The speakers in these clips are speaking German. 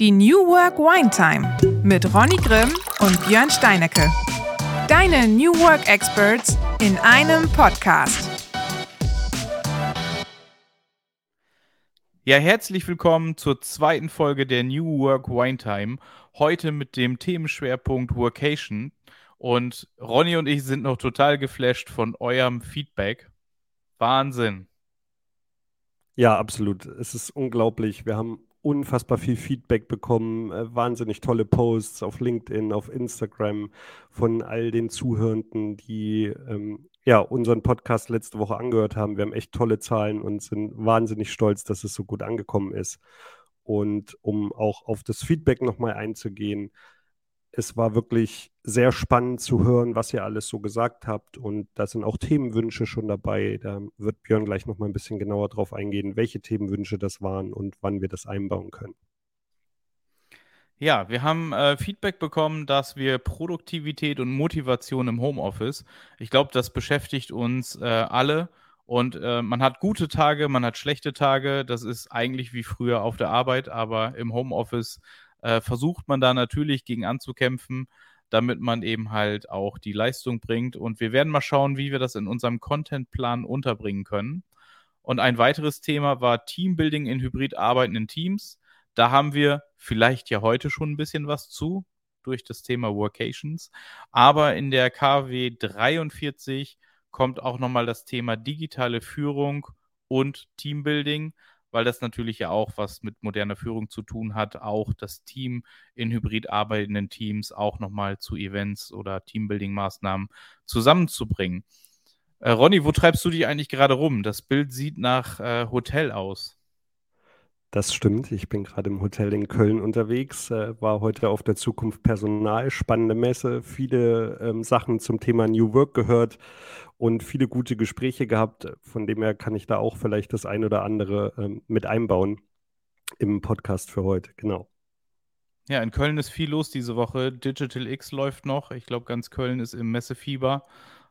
Die New Work Wine Time mit Ronny Grimm und Björn Steinecke. Deine New Work Experts in einem Podcast. Ja, herzlich willkommen zur zweiten Folge der New Work Wine Time. Heute mit dem Themenschwerpunkt Workation. Und Ronny und ich sind noch total geflasht von eurem Feedback. Wahnsinn. Ja, absolut. Es ist unglaublich. Wir haben unfassbar viel Feedback bekommen, äh, wahnsinnig tolle Posts auf LinkedIn, auf Instagram von all den Zuhörenden, die ähm, ja unseren Podcast letzte Woche angehört haben. Wir haben echt tolle Zahlen und sind wahnsinnig stolz, dass es so gut angekommen ist. Und um auch auf das Feedback nochmal einzugehen, es war wirklich sehr spannend zu hören, was ihr alles so gesagt habt. Und da sind auch Themenwünsche schon dabei. Da wird Björn gleich noch mal ein bisschen genauer drauf eingehen, welche Themenwünsche das waren und wann wir das einbauen können. Ja, wir haben äh, Feedback bekommen, dass wir Produktivität und Motivation im Homeoffice, ich glaube, das beschäftigt uns äh, alle. Und äh, man hat gute Tage, man hat schlechte Tage. Das ist eigentlich wie früher auf der Arbeit, aber im Homeoffice äh, versucht man da natürlich gegen anzukämpfen, damit man eben halt auch die Leistung bringt. Und wir werden mal schauen, wie wir das in unserem Contentplan unterbringen können. Und ein weiteres Thema war Teambuilding in hybrid arbeitenden Teams. Da haben wir vielleicht ja heute schon ein bisschen was zu durch das Thema Workations. Aber in der KW 43 kommt auch nochmal das Thema digitale Führung und Teambuilding weil das natürlich ja auch was mit moderner Führung zu tun hat, auch das Team in hybrid arbeitenden Teams auch nochmal zu Events oder Teambuilding-Maßnahmen zusammenzubringen. Äh, Ronny, wo treibst du dich eigentlich gerade rum? Das Bild sieht nach äh, Hotel aus. Das stimmt. Ich bin gerade im Hotel in Köln unterwegs, äh, war heute auf der Zukunft Personal, spannende Messe, viele ähm, Sachen zum Thema New Work gehört und viele gute Gespräche gehabt. Von dem her kann ich da auch vielleicht das ein oder andere ähm, mit einbauen im Podcast für heute. Genau. Ja, in Köln ist viel los diese Woche. Digital X läuft noch. Ich glaube, ganz Köln ist im Messefieber.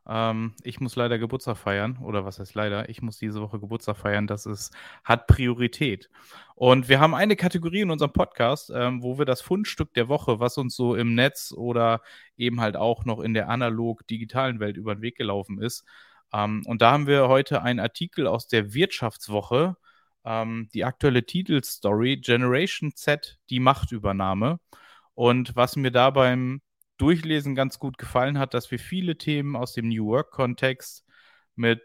Ähm, ich muss leider Geburtstag feiern, oder was heißt leider? Ich muss diese Woche Geburtstag feiern. Das ist, hat Priorität. Und wir haben eine Kategorie in unserem Podcast, ähm, wo wir das Fundstück der Woche, was uns so im Netz oder eben halt auch noch in der analog-digitalen Welt über den Weg gelaufen ist. Ähm, und da haben wir heute einen Artikel aus der Wirtschaftswoche, ähm, die aktuelle Titelstory Generation Z, die Machtübernahme. Und was mir da beim Durchlesen ganz gut gefallen hat, dass wir viele Themen aus dem New Work-Kontext mit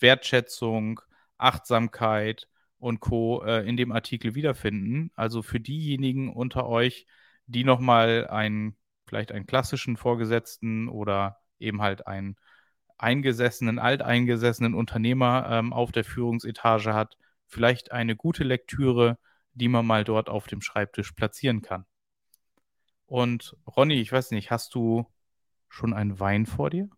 Wertschätzung, Achtsamkeit und Co. Äh, in dem Artikel wiederfinden. Also für diejenigen unter euch, die nochmal einen, vielleicht einen klassischen Vorgesetzten oder eben halt einen eingesessenen, alteingesessenen Unternehmer ähm, auf der Führungsetage hat, vielleicht eine gute Lektüre, die man mal dort auf dem Schreibtisch platzieren kann. Und Ronny, ich weiß nicht, hast du schon einen Wein vor dir?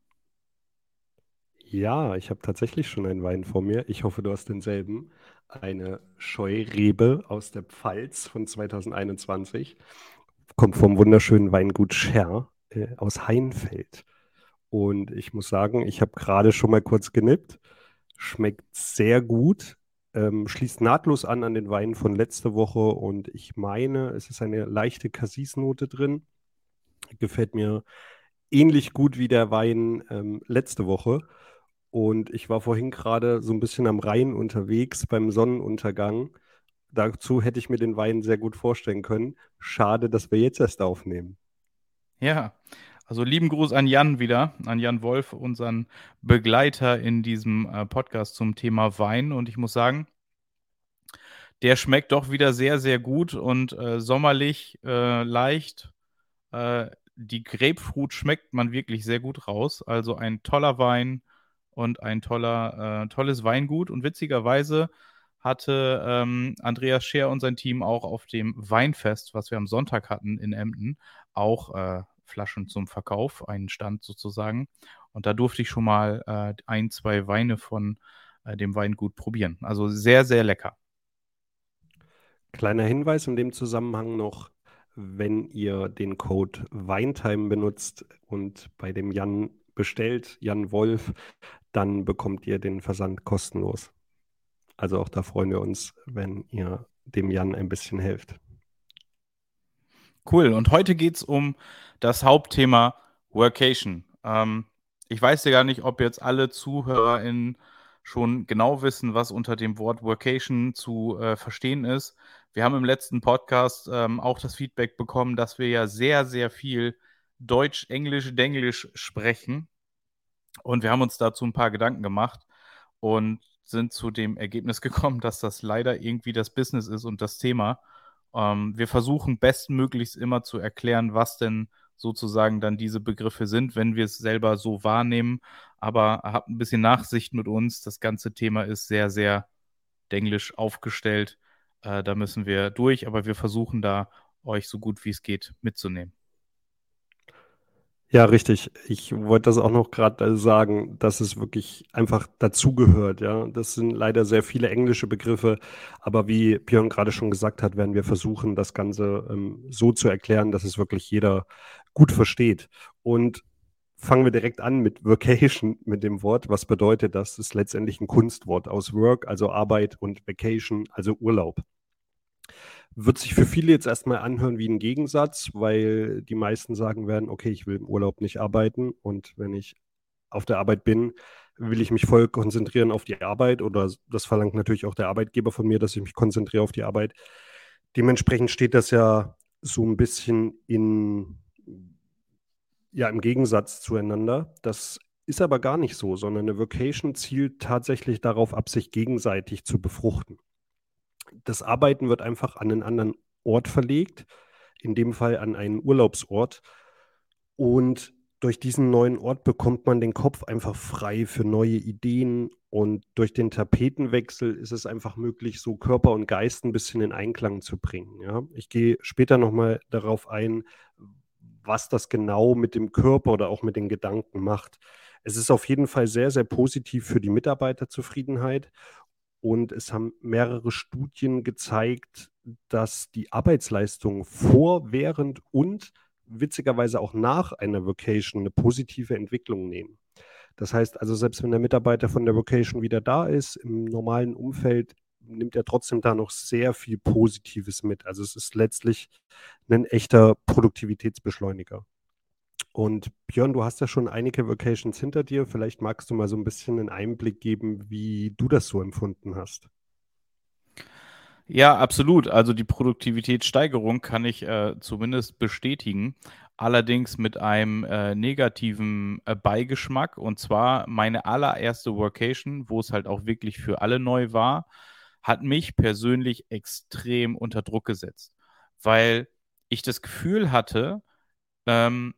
Ja, ich habe tatsächlich schon einen Wein vor mir. Ich hoffe, du hast denselben. Eine Scheurebe aus der Pfalz von 2021. Kommt vom wunderschönen Weingut Scher äh, aus Heinfeld. Und ich muss sagen, ich habe gerade schon mal kurz genippt. Schmeckt sehr gut ähm, schließt nahtlos an an den Wein von letzter Woche und ich meine, es ist eine leichte Cassis-Note drin. Gefällt mir ähnlich gut wie der Wein ähm, letzte Woche. Und ich war vorhin gerade so ein bisschen am Rhein unterwegs beim Sonnenuntergang. Dazu hätte ich mir den Wein sehr gut vorstellen können. Schade, dass wir jetzt erst aufnehmen. Ja, also lieben Gruß an Jan wieder, an Jan Wolf, unseren Begleiter in diesem äh, Podcast zum Thema Wein. Und ich muss sagen, der schmeckt doch wieder sehr, sehr gut und äh, sommerlich, äh, leicht. Äh, die Grapefruit schmeckt man wirklich sehr gut raus. Also ein toller Wein und ein toller, äh, tolles Weingut. Und witzigerweise hatte ähm, Andreas Scher und sein Team auch auf dem Weinfest, was wir am Sonntag hatten in Emden, auch äh, Flaschen zum Verkauf, einen Stand sozusagen. Und da durfte ich schon mal äh, ein, zwei Weine von äh, dem Weingut probieren. Also sehr, sehr lecker. Kleiner Hinweis in dem Zusammenhang noch, wenn ihr den Code Weintime benutzt und bei dem Jan bestellt, Jan Wolf, dann bekommt ihr den Versand kostenlos. Also auch da freuen wir uns, wenn ihr dem Jan ein bisschen helft. Cool. Und heute geht es um das Hauptthema Workation. Ähm, ich weiß ja gar nicht, ob jetzt alle ZuhörerInnen schon genau wissen, was unter dem Wort Workation zu äh, verstehen ist. Wir haben im letzten Podcast ähm, auch das Feedback bekommen, dass wir ja sehr, sehr viel Deutsch, Englisch, Denglisch sprechen. Und wir haben uns dazu ein paar Gedanken gemacht und sind zu dem Ergebnis gekommen, dass das leider irgendwie das Business ist und das Thema. Ähm, wir versuchen bestmöglichst immer zu erklären, was denn sozusagen dann diese Begriffe sind, wenn wir es selber so wahrnehmen. Aber habt ein bisschen Nachsicht mit uns. Das ganze Thema ist sehr, sehr denglisch aufgestellt. Äh, da müssen wir durch, aber wir versuchen da euch so gut wie es geht mitzunehmen. Ja, richtig. Ich wollte das auch noch gerade sagen, dass es wirklich einfach dazugehört. Ja, das sind leider sehr viele englische Begriffe, aber wie Björn gerade schon gesagt hat, werden wir versuchen, das Ganze ähm, so zu erklären, dass es wirklich jeder gut versteht. Und fangen wir direkt an mit Vacation, mit dem Wort. Was bedeutet das? Das ist letztendlich ein Kunstwort aus Work, also Arbeit, und Vacation, also Urlaub. Wird sich für viele jetzt erstmal anhören wie ein Gegensatz, weil die meisten sagen werden, okay, ich will im Urlaub nicht arbeiten und wenn ich auf der Arbeit bin, will ich mich voll konzentrieren auf die Arbeit oder das verlangt natürlich auch der Arbeitgeber von mir, dass ich mich konzentriere auf die Arbeit. Dementsprechend steht das ja so ein bisschen in, ja, im Gegensatz zueinander. Das ist aber gar nicht so, sondern eine Vocation zielt tatsächlich darauf ab, sich gegenseitig zu befruchten das Arbeiten wird einfach an einen anderen Ort verlegt, in dem Fall an einen Urlaubsort. Und durch diesen neuen Ort bekommt man den Kopf einfach frei für neue Ideen und durch den Tapetenwechsel ist es einfach möglich, so Körper und Geist ein bisschen in Einklang zu bringen. Ja? Ich gehe später nochmal darauf ein, was das genau mit dem Körper oder auch mit den Gedanken macht. Es ist auf jeden Fall sehr, sehr positiv für die Mitarbeiterzufriedenheit und es haben mehrere Studien gezeigt, dass die Arbeitsleistung vor, während und witzigerweise auch nach einer Vocation eine positive Entwicklung nehmen. Das heißt also, selbst wenn der Mitarbeiter von der Vocation wieder da ist, im normalen Umfeld nimmt er trotzdem da noch sehr viel Positives mit. Also es ist letztlich ein echter Produktivitätsbeschleuniger. Und Björn, du hast ja schon einige Vacations hinter dir. Vielleicht magst du mal so ein bisschen einen Einblick geben, wie du das so empfunden hast. Ja, absolut. Also die Produktivitätssteigerung kann ich äh, zumindest bestätigen. Allerdings mit einem äh, negativen äh, Beigeschmack. Und zwar meine allererste Workation, wo es halt auch wirklich für alle neu war, hat mich persönlich extrem unter Druck gesetzt. Weil ich das Gefühl hatte, ähm,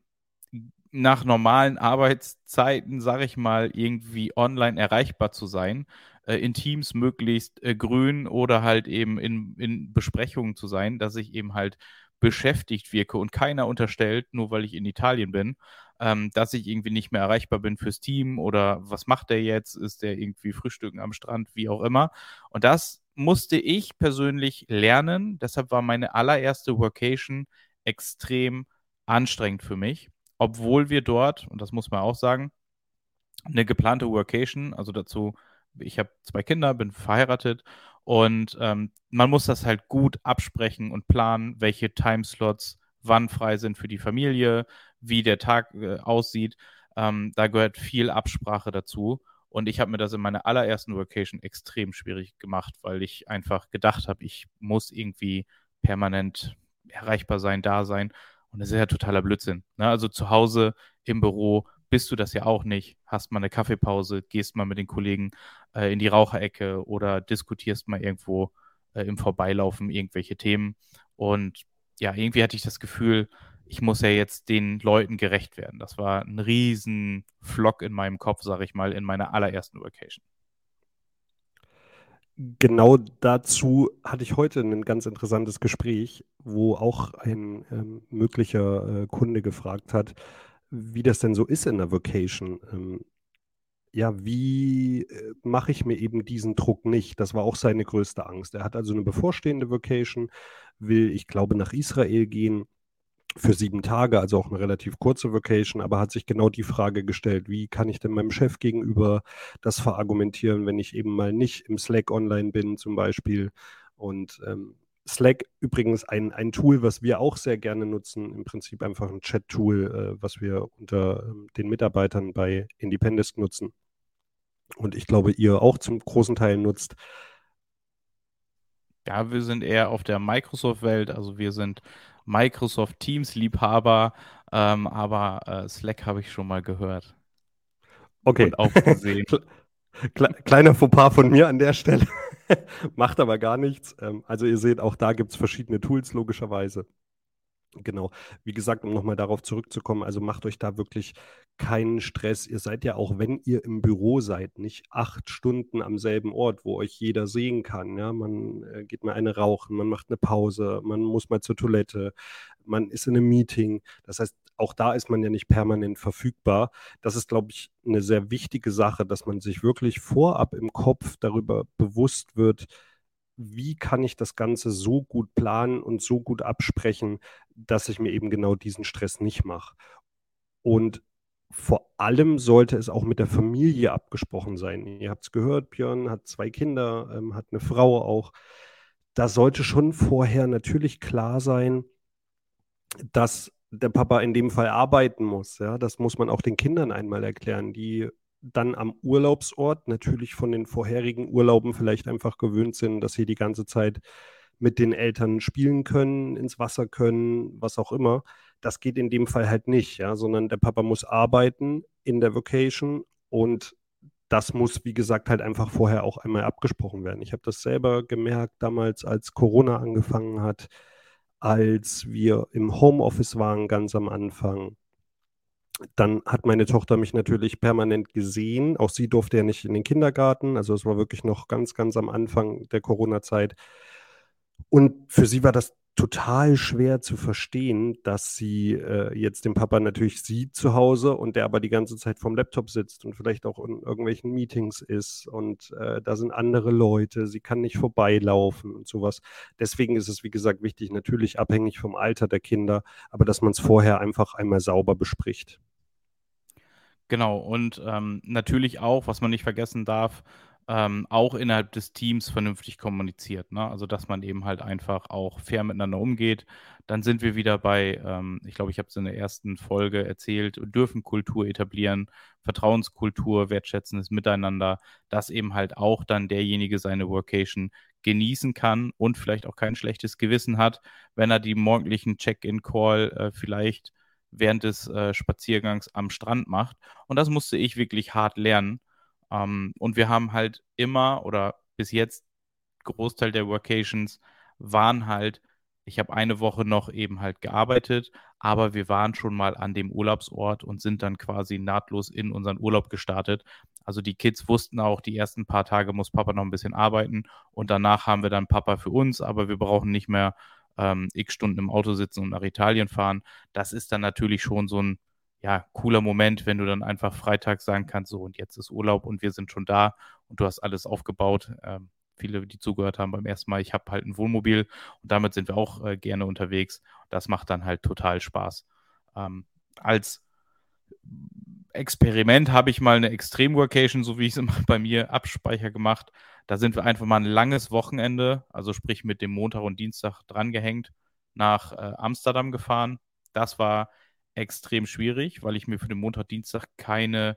nach normalen Arbeitszeiten, sage ich mal, irgendwie online erreichbar zu sein, äh, in Teams möglichst äh, grün oder halt eben in, in Besprechungen zu sein, dass ich eben halt beschäftigt wirke und keiner unterstellt, nur weil ich in Italien bin, ähm, dass ich irgendwie nicht mehr erreichbar bin fürs Team oder was macht der jetzt? Ist der irgendwie frühstücken am Strand, wie auch immer. Und das musste ich persönlich lernen. Deshalb war meine allererste Workation extrem anstrengend für mich obwohl wir dort, und das muss man auch sagen, eine geplante Workation, also dazu, ich habe zwei Kinder, bin verheiratet und ähm, man muss das halt gut absprechen und planen, welche Timeslots wann frei sind für die Familie, wie der Tag äh, aussieht. Ähm, da gehört viel Absprache dazu. Und ich habe mir das in meiner allerersten Workation extrem schwierig gemacht, weil ich einfach gedacht habe, ich muss irgendwie permanent erreichbar sein, da sein. Und das ist ja totaler Blödsinn. Ne? Also zu Hause im Büro bist du das ja auch nicht. Hast mal eine Kaffeepause, gehst mal mit den Kollegen äh, in die Raucherecke oder diskutierst mal irgendwo äh, im Vorbeilaufen irgendwelche Themen. Und ja, irgendwie hatte ich das Gefühl, ich muss ja jetzt den Leuten gerecht werden. Das war ein riesen Flock in meinem Kopf, sage ich mal, in meiner allerersten Vacation genau dazu hatte ich heute ein ganz interessantes Gespräch, wo auch ein ähm, möglicher äh, Kunde gefragt hat, wie das denn so ist in der Vocation. Ähm, ja, wie äh, mache ich mir eben diesen Druck nicht? Das war auch seine größte Angst. Er hat also eine bevorstehende Vocation, will, ich glaube, nach Israel gehen für sieben Tage, also auch eine relativ kurze Vacation, aber hat sich genau die Frage gestellt, wie kann ich denn meinem Chef gegenüber das verargumentieren, wenn ich eben mal nicht im Slack online bin zum Beispiel. Und ähm, Slack übrigens ein, ein Tool, was wir auch sehr gerne nutzen, im Prinzip einfach ein Chat-Tool, äh, was wir unter ähm, den Mitarbeitern bei Independence nutzen. Und ich glaube, ihr auch zum großen Teil nutzt. Ja, wir sind eher auf der Microsoft-Welt, also wir sind Microsoft Teams-Liebhaber, ähm, aber äh, Slack habe ich schon mal gehört. Okay. Und auch gesehen. Kleiner Fauxpas von mir an der Stelle. Macht aber gar nichts. Ähm, also ihr seht, auch da gibt es verschiedene Tools, logischerweise. Genau. Wie gesagt, um nochmal darauf zurückzukommen, also macht euch da wirklich keinen Stress. Ihr seid ja auch, wenn ihr im Büro seid, nicht acht Stunden am selben Ort, wo euch jeder sehen kann. Ja, man äh, geht mal eine rauchen, man macht eine Pause, man muss mal zur Toilette, man ist in einem Meeting. Das heißt, auch da ist man ja nicht permanent verfügbar. Das ist, glaube ich, eine sehr wichtige Sache, dass man sich wirklich vorab im Kopf darüber bewusst wird, wie kann ich das Ganze so gut planen und so gut absprechen, dass ich mir eben genau diesen Stress nicht mache. Und vor allem sollte es auch mit der Familie abgesprochen sein. Ihr habt es gehört, Björn hat zwei Kinder, ähm, hat eine Frau auch. Da sollte schon vorher natürlich klar sein, dass der Papa in dem Fall arbeiten muss. Ja, das muss man auch den Kindern einmal erklären, die dann am Urlaubsort natürlich von den vorherigen Urlauben vielleicht einfach gewöhnt sind, dass sie die ganze Zeit mit den Eltern spielen können, ins Wasser können, was auch immer. Das geht in dem Fall halt nicht, ja, sondern der Papa muss arbeiten in der Vocation und das muss, wie gesagt, halt einfach vorher auch einmal abgesprochen werden. Ich habe das selber gemerkt damals, als Corona angefangen hat als wir im Homeoffice waren ganz am Anfang, dann hat meine Tochter mich natürlich permanent gesehen. Auch sie durfte ja nicht in den Kindergarten. Also es war wirklich noch ganz, ganz am Anfang der Corona-Zeit. Und für sie war das total schwer zu verstehen, dass sie äh, jetzt den Papa natürlich sieht zu Hause und der aber die ganze Zeit vorm Laptop sitzt und vielleicht auch in irgendwelchen Meetings ist und äh, da sind andere Leute, sie kann nicht vorbeilaufen und sowas. Deswegen ist es, wie gesagt, wichtig, natürlich abhängig vom Alter der Kinder, aber dass man es vorher einfach einmal sauber bespricht. Genau, und ähm, natürlich auch, was man nicht vergessen darf, ähm, auch innerhalb des Teams vernünftig kommuniziert. Ne? Also, dass man eben halt einfach auch fair miteinander umgeht. Dann sind wir wieder bei, ähm, ich glaube, ich habe es in der ersten Folge erzählt, dürfen Kultur etablieren, Vertrauenskultur, wertschätzendes Miteinander, dass eben halt auch dann derjenige seine Workation genießen kann und vielleicht auch kein schlechtes Gewissen hat, wenn er die morgendlichen Check-in-Call äh, vielleicht während des äh, Spaziergangs am Strand macht. Und das musste ich wirklich hart lernen ähm, und wir haben halt immer oder bis jetzt Großteil der Workations waren halt, ich habe eine Woche noch eben halt gearbeitet, aber wir waren schon mal an dem Urlaubsort und sind dann quasi nahtlos in unseren Urlaub gestartet. Also die Kids wussten auch, die ersten paar Tage muss Papa noch ein bisschen arbeiten und danach haben wir dann Papa für uns, aber wir brauchen nicht mehr ähm, x Stunden im Auto sitzen und nach Italien fahren. Das ist dann natürlich schon so ein ja, cooler Moment, wenn du dann einfach Freitag sagen kannst, so und jetzt ist Urlaub und wir sind schon da und du hast alles aufgebaut. Ähm, viele, die zugehört haben beim ersten Mal, ich habe halt ein Wohnmobil und damit sind wir auch äh, gerne unterwegs. Das macht dann halt total Spaß. Ähm, als Experiment habe ich mal eine Extrem-Workation, so wie ich es immer bei mir abspeicher gemacht. Da sind wir einfach mal ein langes Wochenende, also sprich mit dem Montag und Dienstag drangehängt, nach äh, Amsterdam gefahren. Das war extrem schwierig, weil ich mir für den Montag, Dienstag keine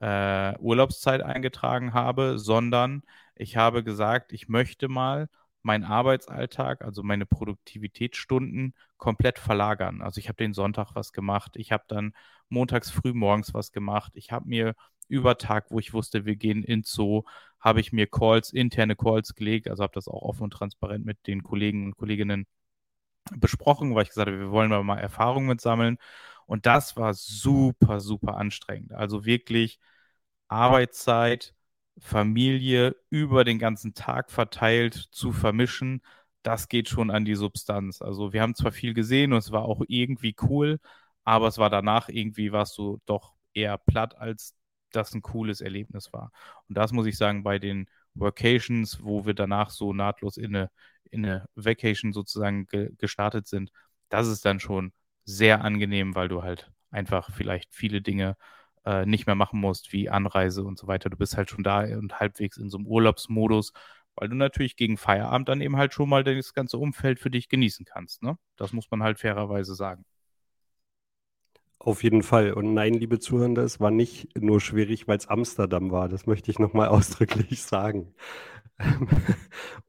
äh, Urlaubszeit eingetragen habe, sondern ich habe gesagt, ich möchte mal meinen Arbeitsalltag, also meine Produktivitätsstunden komplett verlagern. Also ich habe den Sonntag was gemacht, ich habe dann montags früh morgens was gemacht, ich habe mir über Tag, wo ich wusste, wir gehen ins Zoo, habe ich mir Calls, interne Calls gelegt, also habe das auch offen und transparent mit den Kollegen und Kolleginnen besprochen, weil ich gesagt habe, wir wollen mal Erfahrungen mit sammeln. Und das war super, super anstrengend. Also wirklich Arbeitszeit, Familie über den ganzen Tag verteilt zu vermischen, das geht schon an die Substanz. Also wir haben zwar viel gesehen und es war auch irgendwie cool, aber es war danach irgendwie, warst du doch eher platt, als das ein cooles Erlebnis war. Und das muss ich sagen, bei den Workations, wo wir danach so nahtlos in eine, in eine Vacation sozusagen ge gestartet sind, das ist dann schon sehr angenehm, weil du halt einfach vielleicht viele Dinge äh, nicht mehr machen musst, wie Anreise und so weiter. Du bist halt schon da und halbwegs in so einem Urlaubsmodus, weil du natürlich gegen Feierabend dann eben halt schon mal das ganze Umfeld für dich genießen kannst. Ne? Das muss man halt fairerweise sagen. Auf jeden Fall. Und nein, liebe Zuhörer, es war nicht nur schwierig, weil es Amsterdam war. Das möchte ich nochmal ausdrücklich sagen.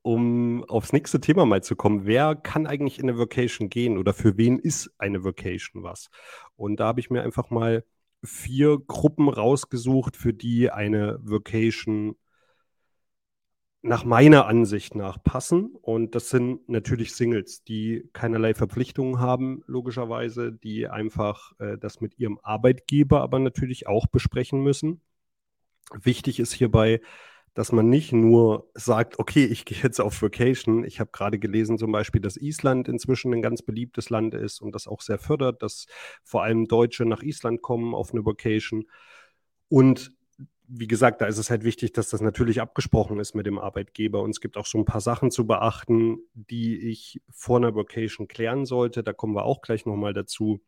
um aufs nächste Thema mal zu kommen. Wer kann eigentlich in eine Vacation gehen oder für wen ist eine Vacation was? Und da habe ich mir einfach mal vier Gruppen rausgesucht, für die eine Vacation nach meiner Ansicht nach passen. Und das sind natürlich Singles, die keinerlei Verpflichtungen haben, logischerweise, die einfach äh, das mit ihrem Arbeitgeber aber natürlich auch besprechen müssen. Wichtig ist hierbei, dass man nicht nur sagt, okay, ich gehe jetzt auf Vacation. Ich habe gerade gelesen zum Beispiel, dass Island inzwischen ein ganz beliebtes Land ist und das auch sehr fördert, dass vor allem Deutsche nach Island kommen auf eine Vacation. Und wie gesagt, da ist es halt wichtig, dass das natürlich abgesprochen ist mit dem Arbeitgeber. Und es gibt auch so ein paar Sachen zu beachten, die ich vor einer Vacation klären sollte. Da kommen wir auch gleich nochmal dazu.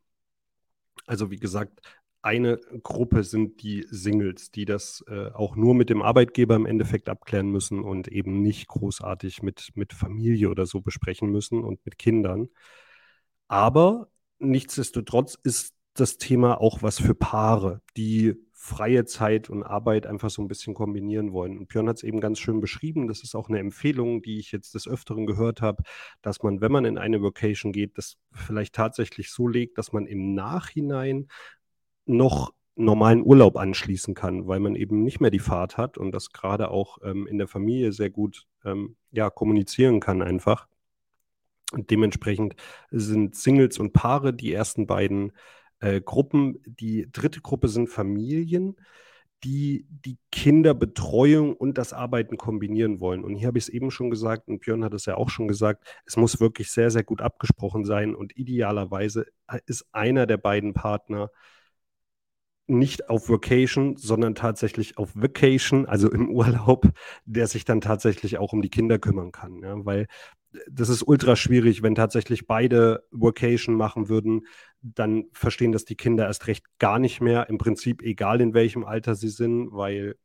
Also wie gesagt, eine Gruppe sind die Singles, die das äh, auch nur mit dem Arbeitgeber im Endeffekt abklären müssen und eben nicht großartig mit, mit Familie oder so besprechen müssen und mit Kindern. Aber nichtsdestotrotz ist das Thema auch was für Paare, die freie Zeit und Arbeit einfach so ein bisschen kombinieren wollen. Und Björn hat es eben ganz schön beschrieben. Das ist auch eine Empfehlung, die ich jetzt des Öfteren gehört habe, dass man, wenn man in eine Vocation geht, das vielleicht tatsächlich so legt, dass man im Nachhinein noch normalen Urlaub anschließen kann, weil man eben nicht mehr die Fahrt hat und das gerade auch ähm, in der Familie sehr gut ähm, ja, kommunizieren kann einfach. Und dementsprechend sind Singles und Paare die ersten beiden äh, Gruppen. Die dritte Gruppe sind Familien, die die Kinderbetreuung und das Arbeiten kombinieren wollen. Und hier habe ich es eben schon gesagt und Björn hat es ja auch schon gesagt, es muss wirklich sehr, sehr gut abgesprochen sein und idealerweise ist einer der beiden Partner nicht auf Vacation, sondern tatsächlich auf Vacation, also im Urlaub, der sich dann tatsächlich auch um die Kinder kümmern kann. Ja? Weil das ist ultra schwierig, wenn tatsächlich beide Vacation machen würden, dann verstehen das die Kinder erst recht gar nicht mehr. Im Prinzip egal in welchem Alter sie sind, weil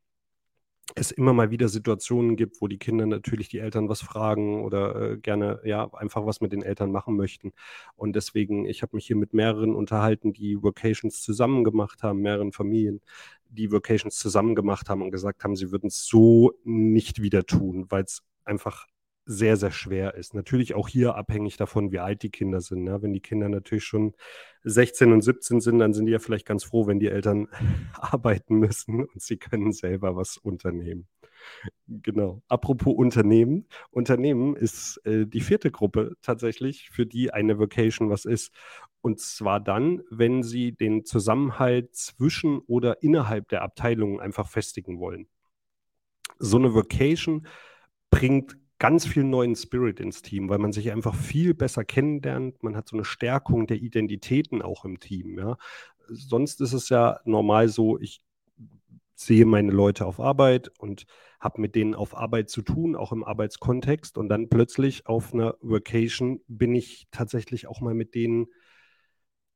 es immer mal wieder Situationen gibt, wo die Kinder natürlich die Eltern was fragen oder äh, gerne ja einfach was mit den Eltern machen möchten. Und deswegen, ich habe mich hier mit mehreren unterhalten, die Vocations zusammen gemacht haben, mehreren Familien, die Vocations zusammen gemacht haben und gesagt haben, sie würden es so nicht wieder tun, weil es einfach sehr, sehr schwer ist. Natürlich auch hier abhängig davon, wie alt die Kinder sind. Ne? Wenn die Kinder natürlich schon 16 und 17 sind, dann sind die ja vielleicht ganz froh, wenn die Eltern arbeiten müssen und sie können selber was unternehmen. Genau. Apropos Unternehmen. Unternehmen ist äh, die vierte Gruppe tatsächlich, für die eine Vocation was ist. Und zwar dann, wenn sie den Zusammenhalt zwischen oder innerhalb der Abteilungen einfach festigen wollen. So eine Vocation bringt ganz viel neuen Spirit ins Team, weil man sich einfach viel besser kennenlernt. Man hat so eine Stärkung der Identitäten auch im Team. Ja. Sonst ist es ja normal so, ich sehe meine Leute auf Arbeit und habe mit denen auf Arbeit zu tun, auch im Arbeitskontext. Und dann plötzlich auf einer Vacation bin ich tatsächlich auch mal mit denen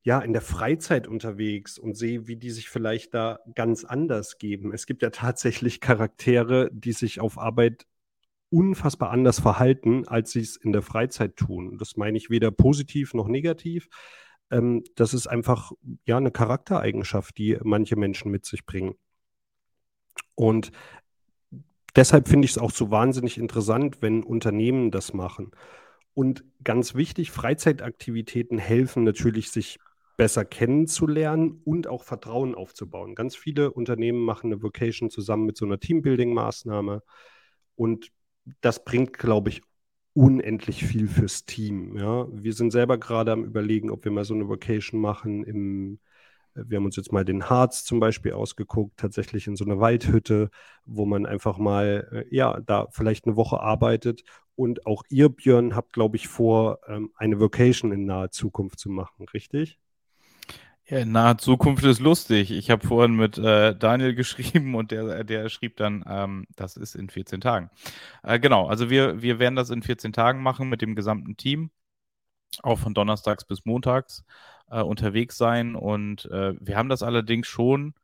ja, in der Freizeit unterwegs und sehe, wie die sich vielleicht da ganz anders geben. Es gibt ja tatsächlich Charaktere, die sich auf Arbeit unfassbar anders verhalten, als sie es in der Freizeit tun. Das meine ich weder positiv noch negativ. Ähm, das ist einfach ja eine Charaktereigenschaft, die manche Menschen mit sich bringen. Und deshalb finde ich es auch so wahnsinnig interessant, wenn Unternehmen das machen. Und ganz wichtig, Freizeitaktivitäten helfen natürlich, sich besser kennenzulernen und auch Vertrauen aufzubauen. Ganz viele Unternehmen machen eine Vocation zusammen mit so einer Teambuilding-Maßnahme. Und das bringt, glaube ich, unendlich viel fürs Team. Ja? Wir sind selber gerade am Überlegen, ob wir mal so eine Vacation machen. Im, äh, wir haben uns jetzt mal den Harz zum Beispiel ausgeguckt, tatsächlich in so einer Waldhütte, wo man einfach mal, äh, ja, da vielleicht eine Woche arbeitet. Und auch ihr, Björn, habt, glaube ich, vor, ähm, eine Vacation in naher Zukunft zu machen, richtig? Ja, in Zukunft ist lustig. Ich habe vorhin mit äh, Daniel geschrieben und der, der schrieb dann, ähm, das ist in 14 Tagen. Äh, genau, also wir, wir werden das in 14 Tagen machen mit dem gesamten Team, auch von Donnerstags bis Montags äh, unterwegs sein. Und äh, wir haben das allerdings schon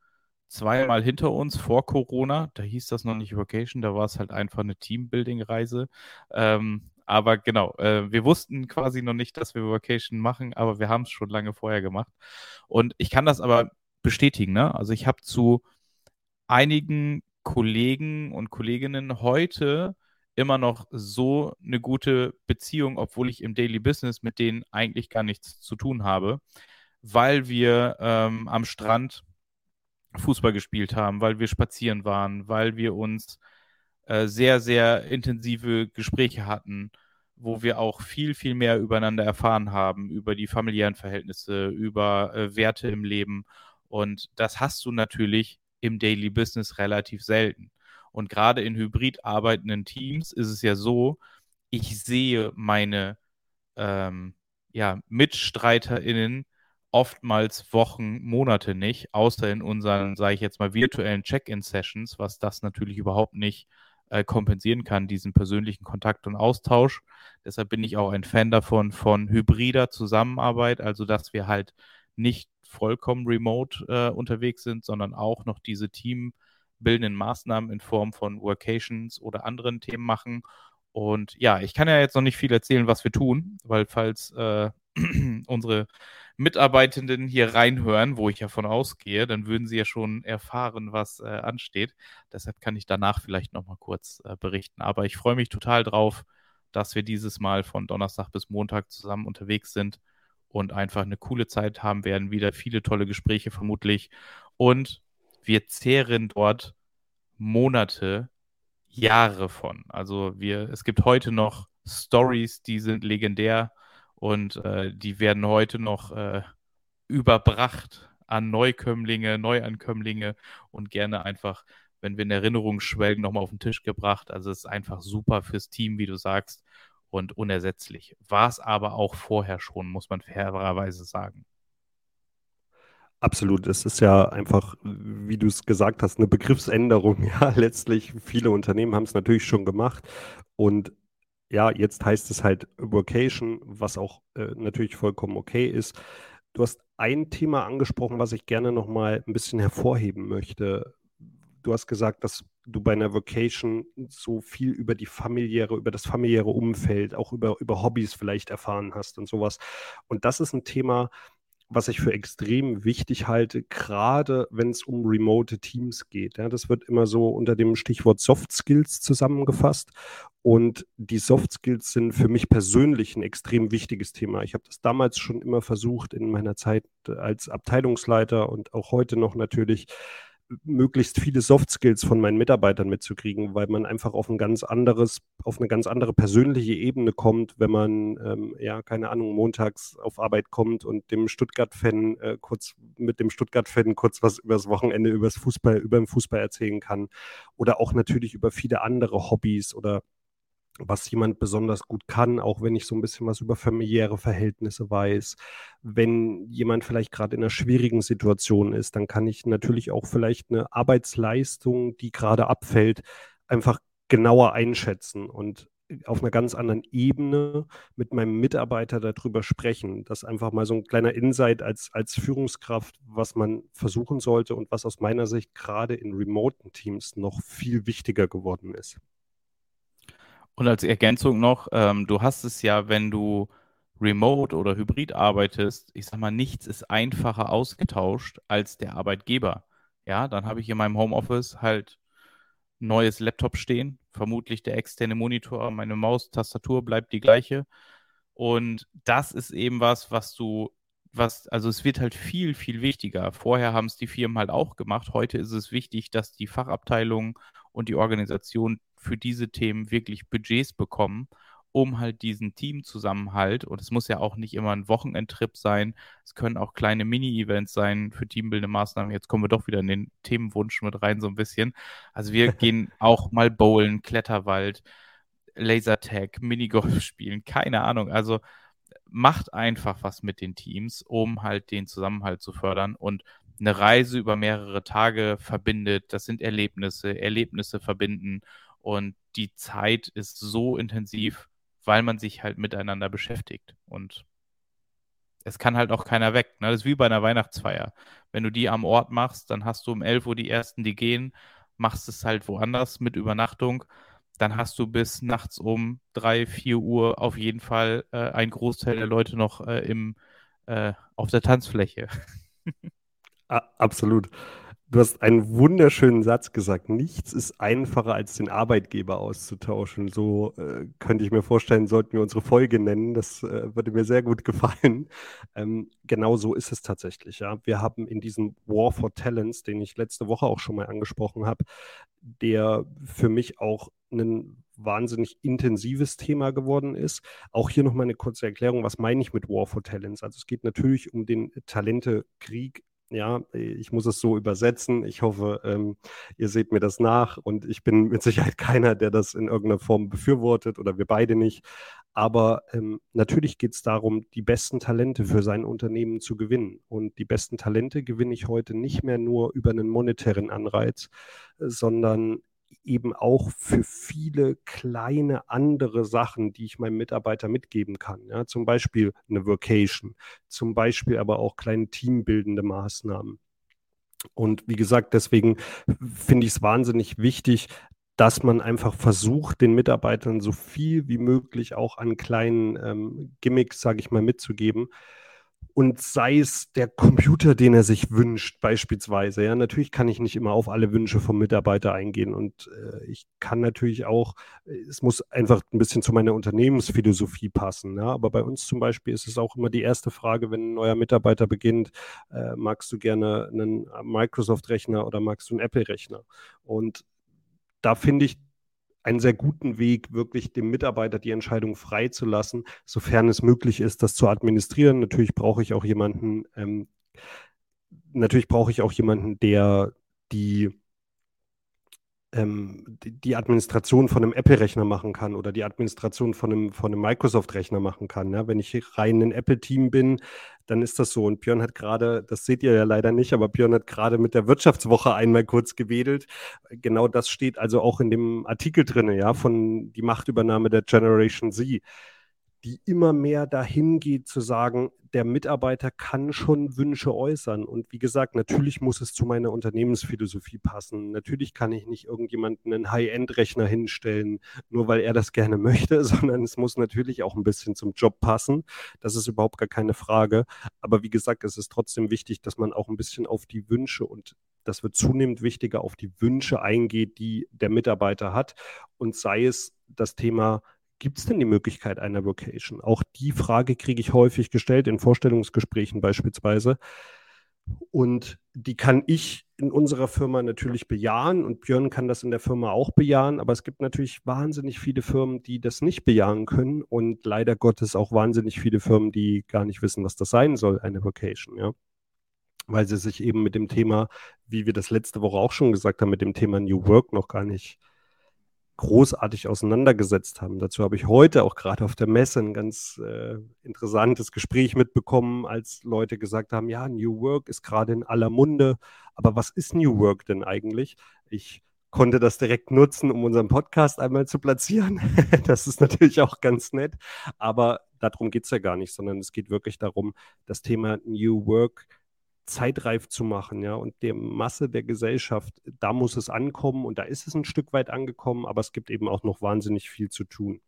zweimal hinter uns vor Corona. Da hieß das noch nicht Vacation, da war es halt einfach eine Teambuilding-Reise. Ähm, aber genau, äh, wir wussten quasi noch nicht, dass wir Vacation machen, aber wir haben es schon lange vorher gemacht. Und ich kann das aber bestätigen. Ne? Also ich habe zu einigen Kollegen und Kolleginnen heute immer noch so eine gute Beziehung, obwohl ich im Daily Business mit denen eigentlich gar nichts zu tun habe, weil wir ähm, am Strand Fußball gespielt haben, weil wir spazieren waren, weil wir uns äh, sehr, sehr intensive Gespräche hatten, wo wir auch viel, viel mehr übereinander erfahren haben, über die familiären Verhältnisse, über äh, Werte im Leben. Und das hast du natürlich im Daily Business relativ selten. Und gerade in hybrid arbeitenden Teams ist es ja so, ich sehe meine ähm, ja, MitstreiterInnen oftmals Wochen, Monate nicht, außer in unseren, sage ich jetzt mal, virtuellen Check-in-Sessions, was das natürlich überhaupt nicht äh, kompensieren kann, diesen persönlichen Kontakt und Austausch. Deshalb bin ich auch ein Fan davon, von hybrider Zusammenarbeit, also dass wir halt nicht vollkommen remote äh, unterwegs sind, sondern auch noch diese teambildenden Maßnahmen in Form von Workations oder anderen Themen machen. Und ja, ich kann ja jetzt noch nicht viel erzählen, was wir tun, weil falls äh, unsere Mitarbeitenden hier reinhören, wo ich ja von ausgehe, dann würden sie ja schon erfahren, was äh, ansteht. Deshalb kann ich danach vielleicht nochmal kurz äh, berichten. Aber ich freue mich total drauf, dass wir dieses Mal von Donnerstag bis Montag zusammen unterwegs sind und einfach eine coole Zeit haben werden. Wieder viele tolle Gespräche vermutlich. Und wir zehren dort Monate, Jahre von. Also wir, es gibt heute noch Stories, die sind legendär und äh, die werden heute noch äh, überbracht an Neukömmlinge, Neuankömmlinge und gerne einfach, wenn wir in Erinnerung schwelgen, nochmal auf den Tisch gebracht. Also es ist einfach super fürs Team, wie du sagst und unersetzlich. War es aber auch vorher schon, muss man fairerweise sagen. Absolut. Es ist ja einfach, wie du es gesagt hast, eine Begriffsänderung. Ja, letztlich viele Unternehmen haben es natürlich schon gemacht. Und ja, jetzt heißt es halt Workation, was auch äh, natürlich vollkommen okay ist. Du hast ein Thema angesprochen, was ich gerne nochmal ein bisschen hervorheben möchte. Du hast gesagt, dass du bei einer Vocation so viel über die familiäre, über das familiäre Umfeld, auch über, über Hobbys vielleicht erfahren hast und sowas. Und das ist ein Thema, was ich für extrem wichtig halte, gerade wenn es um remote Teams geht. Ja, das wird immer so unter dem Stichwort Soft Skills zusammengefasst. Und die Soft Skills sind für mich persönlich ein extrem wichtiges Thema. Ich habe das damals schon immer versucht in meiner Zeit als Abteilungsleiter und auch heute noch natürlich möglichst viele Soft Skills von meinen Mitarbeitern mitzukriegen, weil man einfach auf ein ganz anderes, auf eine ganz andere persönliche Ebene kommt, wenn man, ähm, ja, keine Ahnung, montags auf Arbeit kommt und dem Stuttgart-Fan äh, kurz mit dem Stuttgart-Fan kurz was übers Wochenende, übers Fußball, über den Fußball erzählen kann. Oder auch natürlich über viele andere Hobbys oder was jemand besonders gut kann, auch wenn ich so ein bisschen was über familiäre Verhältnisse weiß. Wenn jemand vielleicht gerade in einer schwierigen Situation ist, dann kann ich natürlich auch vielleicht eine Arbeitsleistung, die gerade abfällt, einfach genauer einschätzen und auf einer ganz anderen Ebene mit meinem Mitarbeiter darüber sprechen. Das ist einfach mal so ein kleiner Insight als, als Führungskraft, was man versuchen sollte und was aus meiner Sicht gerade in remoten Teams noch viel wichtiger geworden ist. Und als Ergänzung noch, ähm, du hast es ja, wenn du remote oder hybrid arbeitest, ich sag mal, nichts ist einfacher ausgetauscht als der Arbeitgeber. Ja, dann habe ich in meinem Homeoffice halt neues Laptop stehen, vermutlich der externe Monitor, meine Maus, Tastatur bleibt die gleiche. Und das ist eben was, was du, was, also es wird halt viel, viel wichtiger. Vorher haben es die Firmen halt auch gemacht. Heute ist es wichtig, dass die Fachabteilungen und die Organisation für diese Themen wirklich Budgets bekommen, um halt diesen Teamzusammenhalt, und es muss ja auch nicht immer ein Wochenendtrip sein, es können auch kleine Mini-Events sein für teambildende Maßnahmen. Jetzt kommen wir doch wieder in den Themenwunsch mit rein, so ein bisschen. Also wir gehen auch mal bowlen, Kletterwald, Lasertag, Minigolf spielen, keine Ahnung. Also macht einfach was mit den Teams, um halt den Zusammenhalt zu fördern und eine Reise über mehrere Tage verbindet. Das sind Erlebnisse, Erlebnisse verbinden und die Zeit ist so intensiv, weil man sich halt miteinander beschäftigt. Und es kann halt auch keiner weg. Ne? Das ist wie bei einer Weihnachtsfeier. Wenn du die am Ort machst, dann hast du um 11 Uhr die ersten, die gehen, machst es halt woanders mit Übernachtung. Dann hast du bis nachts um 3, 4 Uhr auf jeden Fall äh, ein Großteil der Leute noch äh, im, äh, auf der Tanzfläche. Absolut. Du hast einen wunderschönen Satz gesagt. Nichts ist einfacher, als den Arbeitgeber auszutauschen. So äh, könnte ich mir vorstellen, sollten wir unsere Folge nennen. Das äh, würde mir sehr gut gefallen. Ähm, genau so ist es tatsächlich. Ja. Wir haben in diesem War for Talents, den ich letzte Woche auch schon mal angesprochen habe, der für mich auch ein wahnsinnig intensives Thema geworden ist. Auch hier nochmal eine kurze Erklärung, was meine ich mit War for Talents? Also es geht natürlich um den Talentekrieg ja, ich muss es so übersetzen. Ich hoffe, ähm, ihr seht mir das nach und ich bin mit Sicherheit keiner, der das in irgendeiner Form befürwortet oder wir beide nicht. Aber ähm, natürlich geht es darum, die besten Talente für sein Unternehmen zu gewinnen. Und die besten Talente gewinne ich heute nicht mehr nur über einen monetären Anreiz, sondern eben auch für viele kleine andere Sachen, die ich meinem Mitarbeiter mitgeben kann. Ja, zum Beispiel eine Vocation, zum Beispiel aber auch kleine teambildende Maßnahmen. Und wie gesagt, deswegen finde ich es wahnsinnig wichtig, dass man einfach versucht, den Mitarbeitern so viel wie möglich auch an kleinen ähm, Gimmicks, sage ich mal, mitzugeben, und sei es der Computer, den er sich wünscht, beispielsweise. Ja, natürlich kann ich nicht immer auf alle Wünsche vom Mitarbeiter eingehen und äh, ich kann natürlich auch, es muss einfach ein bisschen zu meiner Unternehmensphilosophie passen. Ja, aber bei uns zum Beispiel ist es auch immer die erste Frage, wenn ein neuer Mitarbeiter beginnt, äh, magst du gerne einen Microsoft-Rechner oder magst du einen Apple-Rechner? Und da finde ich, einen sehr guten Weg, wirklich dem Mitarbeiter die Entscheidung freizulassen, sofern es möglich ist, das zu administrieren. Natürlich brauche ich auch jemanden, ähm, natürlich brauche ich auch jemanden, der die ähm, die Administration von einem Apple-Rechner machen kann oder die Administration von einem, von einem Microsoft-Rechner machen kann. Ja? Wenn ich rein ein Apple-Team bin, dann ist das so. Und Björn hat gerade, das seht ihr ja leider nicht, aber Björn hat gerade mit der Wirtschaftswoche einmal kurz gewedelt. Genau das steht also auch in dem Artikel drin, ja, von die Machtübernahme der Generation Z die immer mehr dahin geht zu sagen, der Mitarbeiter kann schon Wünsche äußern. Und wie gesagt, natürlich muss es zu meiner Unternehmensphilosophie passen. Natürlich kann ich nicht irgendjemanden einen High-End-Rechner hinstellen, nur weil er das gerne möchte, sondern es muss natürlich auch ein bisschen zum Job passen. Das ist überhaupt gar keine Frage. Aber wie gesagt, es ist trotzdem wichtig, dass man auch ein bisschen auf die Wünsche und das wird zunehmend wichtiger, auf die Wünsche eingeht, die der Mitarbeiter hat. Und sei es das Thema gibt es denn die Möglichkeit einer Vocation? Auch die Frage kriege ich häufig gestellt, in Vorstellungsgesprächen beispielsweise. Und die kann ich in unserer Firma natürlich bejahen und Björn kann das in der Firma auch bejahen, aber es gibt natürlich wahnsinnig viele Firmen, die das nicht bejahen können und leider Gottes auch wahnsinnig viele Firmen, die gar nicht wissen, was das sein soll, eine Vocation, ja. Weil sie sich eben mit dem Thema, wie wir das letzte Woche auch schon gesagt haben, mit dem Thema New Work noch gar nicht großartig auseinandergesetzt haben. Dazu habe ich heute auch gerade auf der Messe ein ganz äh, interessantes Gespräch mitbekommen, als Leute gesagt haben, ja, New Work ist gerade in aller Munde, aber was ist New Work denn eigentlich? Ich konnte das direkt nutzen, um unseren Podcast einmal zu platzieren. das ist natürlich auch ganz nett, aber darum geht es ja gar nicht, sondern es geht wirklich darum, das Thema New Work zeitreif zu machen, ja, und der Masse der Gesellschaft, da muss es ankommen und da ist es ein Stück weit angekommen, aber es gibt eben auch noch wahnsinnig viel zu tun.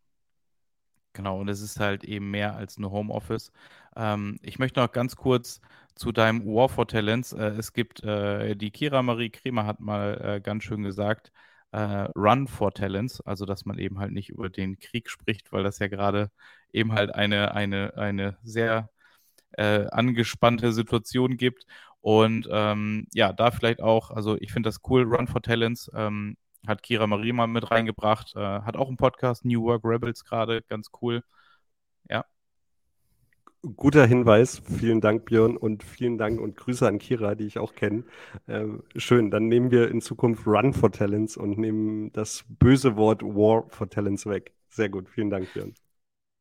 Genau, und es ist halt eben mehr als nur Homeoffice. Ähm, ich möchte noch ganz kurz zu deinem War for Talents. Äh, es gibt, äh, die Kira Marie Kremer hat mal äh, ganz schön gesagt, äh, Run for Talents, also dass man eben halt nicht über den Krieg spricht, weil das ja gerade eben halt eine, eine, eine sehr äh, angespannte Situation gibt. Und ähm, ja, da vielleicht auch, also ich finde das cool, Run for Talents, ähm, hat Kira Marie mal mit reingebracht, äh, hat auch einen Podcast, New Work Rebels gerade, ganz cool. Ja. Guter Hinweis, vielen Dank Björn und vielen Dank und Grüße an Kira, die ich auch kenne. Äh, schön, dann nehmen wir in Zukunft Run for Talents und nehmen das böse Wort War for Talents weg. Sehr gut, vielen Dank Björn.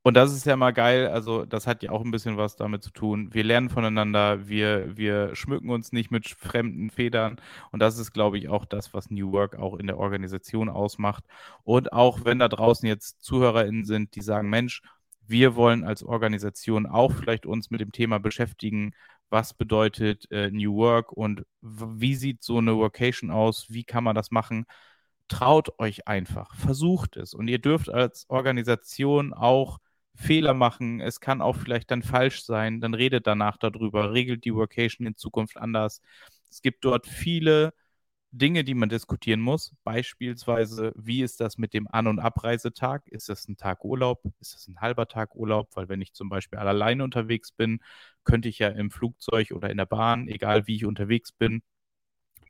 Und das ist ja mal geil, also das hat ja auch ein bisschen was damit zu tun. Wir lernen voneinander, wir, wir schmücken uns nicht mit fremden Federn. Und das ist, glaube ich, auch das, was New Work auch in der Organisation ausmacht. Und auch wenn da draußen jetzt ZuhörerInnen sind, die sagen, Mensch, wir wollen als Organisation auch vielleicht uns mit dem Thema beschäftigen, was bedeutet äh, New Work und wie sieht so eine Workation aus, wie kann man das machen. Traut euch einfach, versucht es und ihr dürft als Organisation auch Fehler machen, es kann auch vielleicht dann falsch sein, dann redet danach darüber, regelt die Workation in Zukunft anders. Es gibt dort viele Dinge, die man diskutieren muss. Beispielsweise, wie ist das mit dem An- und Abreisetag? Ist das ein Tag Urlaub? Ist das ein halber Tag Urlaub? Weil wenn ich zum Beispiel alleine unterwegs bin, könnte ich ja im Flugzeug oder in der Bahn, egal wie ich unterwegs bin,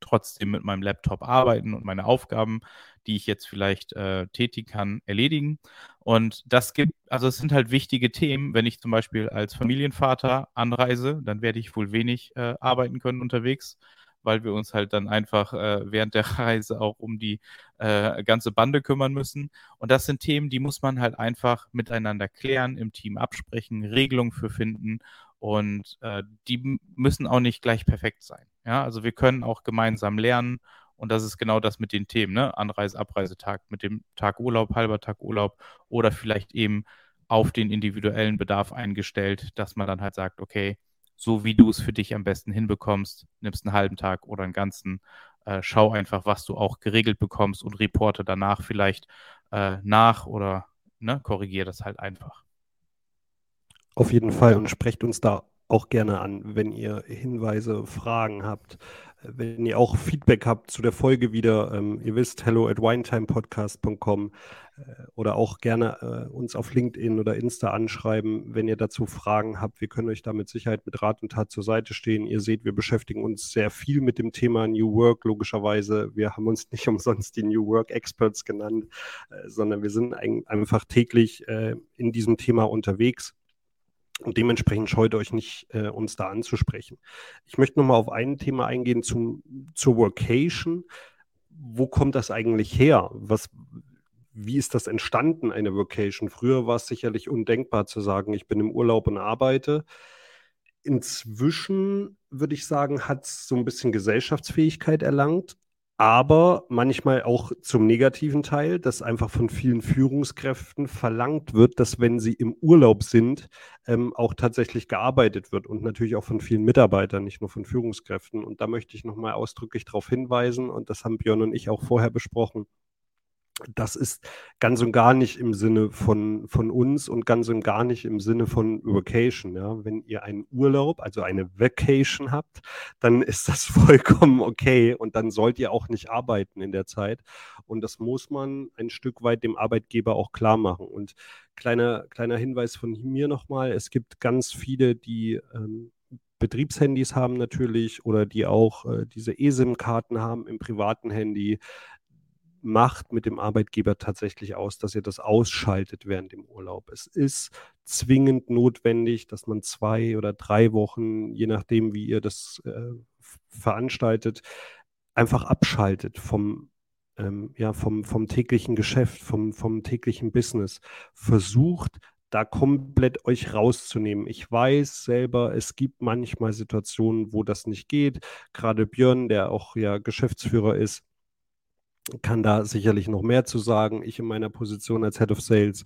trotzdem mit meinem Laptop arbeiten und meine Aufgaben, die ich jetzt vielleicht äh, tätigen kann, erledigen. Und das gibt, also es sind halt wichtige Themen. Wenn ich zum Beispiel als Familienvater anreise, dann werde ich wohl wenig äh, arbeiten können unterwegs weil wir uns halt dann einfach äh, während der Reise auch um die äh, ganze Bande kümmern müssen. Und das sind Themen, die muss man halt einfach miteinander klären, im Team absprechen, Regelungen für finden und äh, die müssen auch nicht gleich perfekt sein. Ja, also wir können auch gemeinsam lernen und das ist genau das mit den Themen, ne? Anreise, Abreisetag, mit dem Tag Urlaub, halber Tag Urlaub oder vielleicht eben auf den individuellen Bedarf eingestellt, dass man dann halt sagt, okay, so wie du es für dich am besten hinbekommst, nimmst einen halben Tag oder einen ganzen. Äh, schau einfach, was du auch geregelt bekommst und reporte danach vielleicht äh, nach oder ne, korrigiere das halt einfach. Auf jeden Fall und sprecht uns da auch gerne an, wenn ihr Hinweise, Fragen habt, wenn ihr auch Feedback habt zu der Folge wieder. Ähm, ihr wisst, hello at winetimepodcast.com äh, oder auch gerne äh, uns auf LinkedIn oder Insta anschreiben, wenn ihr dazu Fragen habt. Wir können euch da mit Sicherheit mit Rat und Tat zur Seite stehen. Ihr seht, wir beschäftigen uns sehr viel mit dem Thema New Work, logischerweise. Wir haben uns nicht umsonst die New Work Experts genannt, äh, sondern wir sind ein, einfach täglich äh, in diesem Thema unterwegs und dementsprechend scheut euch nicht, äh, uns da anzusprechen. Ich möchte nochmal auf ein Thema eingehen zum, zur Workation. Wo kommt das eigentlich her? Was, wie ist das entstanden, eine Vocation? Früher war es sicherlich undenkbar zu sagen, ich bin im Urlaub und arbeite. Inzwischen würde ich sagen, hat es so ein bisschen Gesellschaftsfähigkeit erlangt aber manchmal auch zum negativen Teil, dass einfach von vielen Führungskräften verlangt wird, dass wenn sie im Urlaub sind, ähm, auch tatsächlich gearbeitet wird und natürlich auch von vielen Mitarbeitern, nicht nur von Führungskräften. Und da möchte ich nochmal ausdrücklich darauf hinweisen, und das haben Björn und ich auch vorher besprochen, das ist ganz und gar nicht im Sinne von, von uns und ganz und gar nicht im Sinne von Vacation. Ja? Wenn ihr einen Urlaub, also eine Vacation habt, dann ist das vollkommen okay und dann sollt ihr auch nicht arbeiten in der Zeit. Und das muss man ein Stück weit dem Arbeitgeber auch klar machen. Und kleiner, kleiner Hinweis von mir nochmal, es gibt ganz viele, die ähm, Betriebshandys haben natürlich oder die auch äh, diese eSIM-Karten haben im privaten Handy macht mit dem Arbeitgeber tatsächlich aus, dass ihr das ausschaltet während dem Urlaub. Es ist zwingend notwendig, dass man zwei oder drei Wochen, je nachdem, wie ihr das äh, veranstaltet, einfach abschaltet vom, ähm, ja, vom, vom täglichen Geschäft, vom, vom täglichen Business. Versucht, da komplett euch rauszunehmen. Ich weiß selber, es gibt manchmal Situationen, wo das nicht geht. Gerade Björn, der auch ja Geschäftsführer ist, kann da sicherlich noch mehr zu sagen. Ich in meiner Position als Head of Sales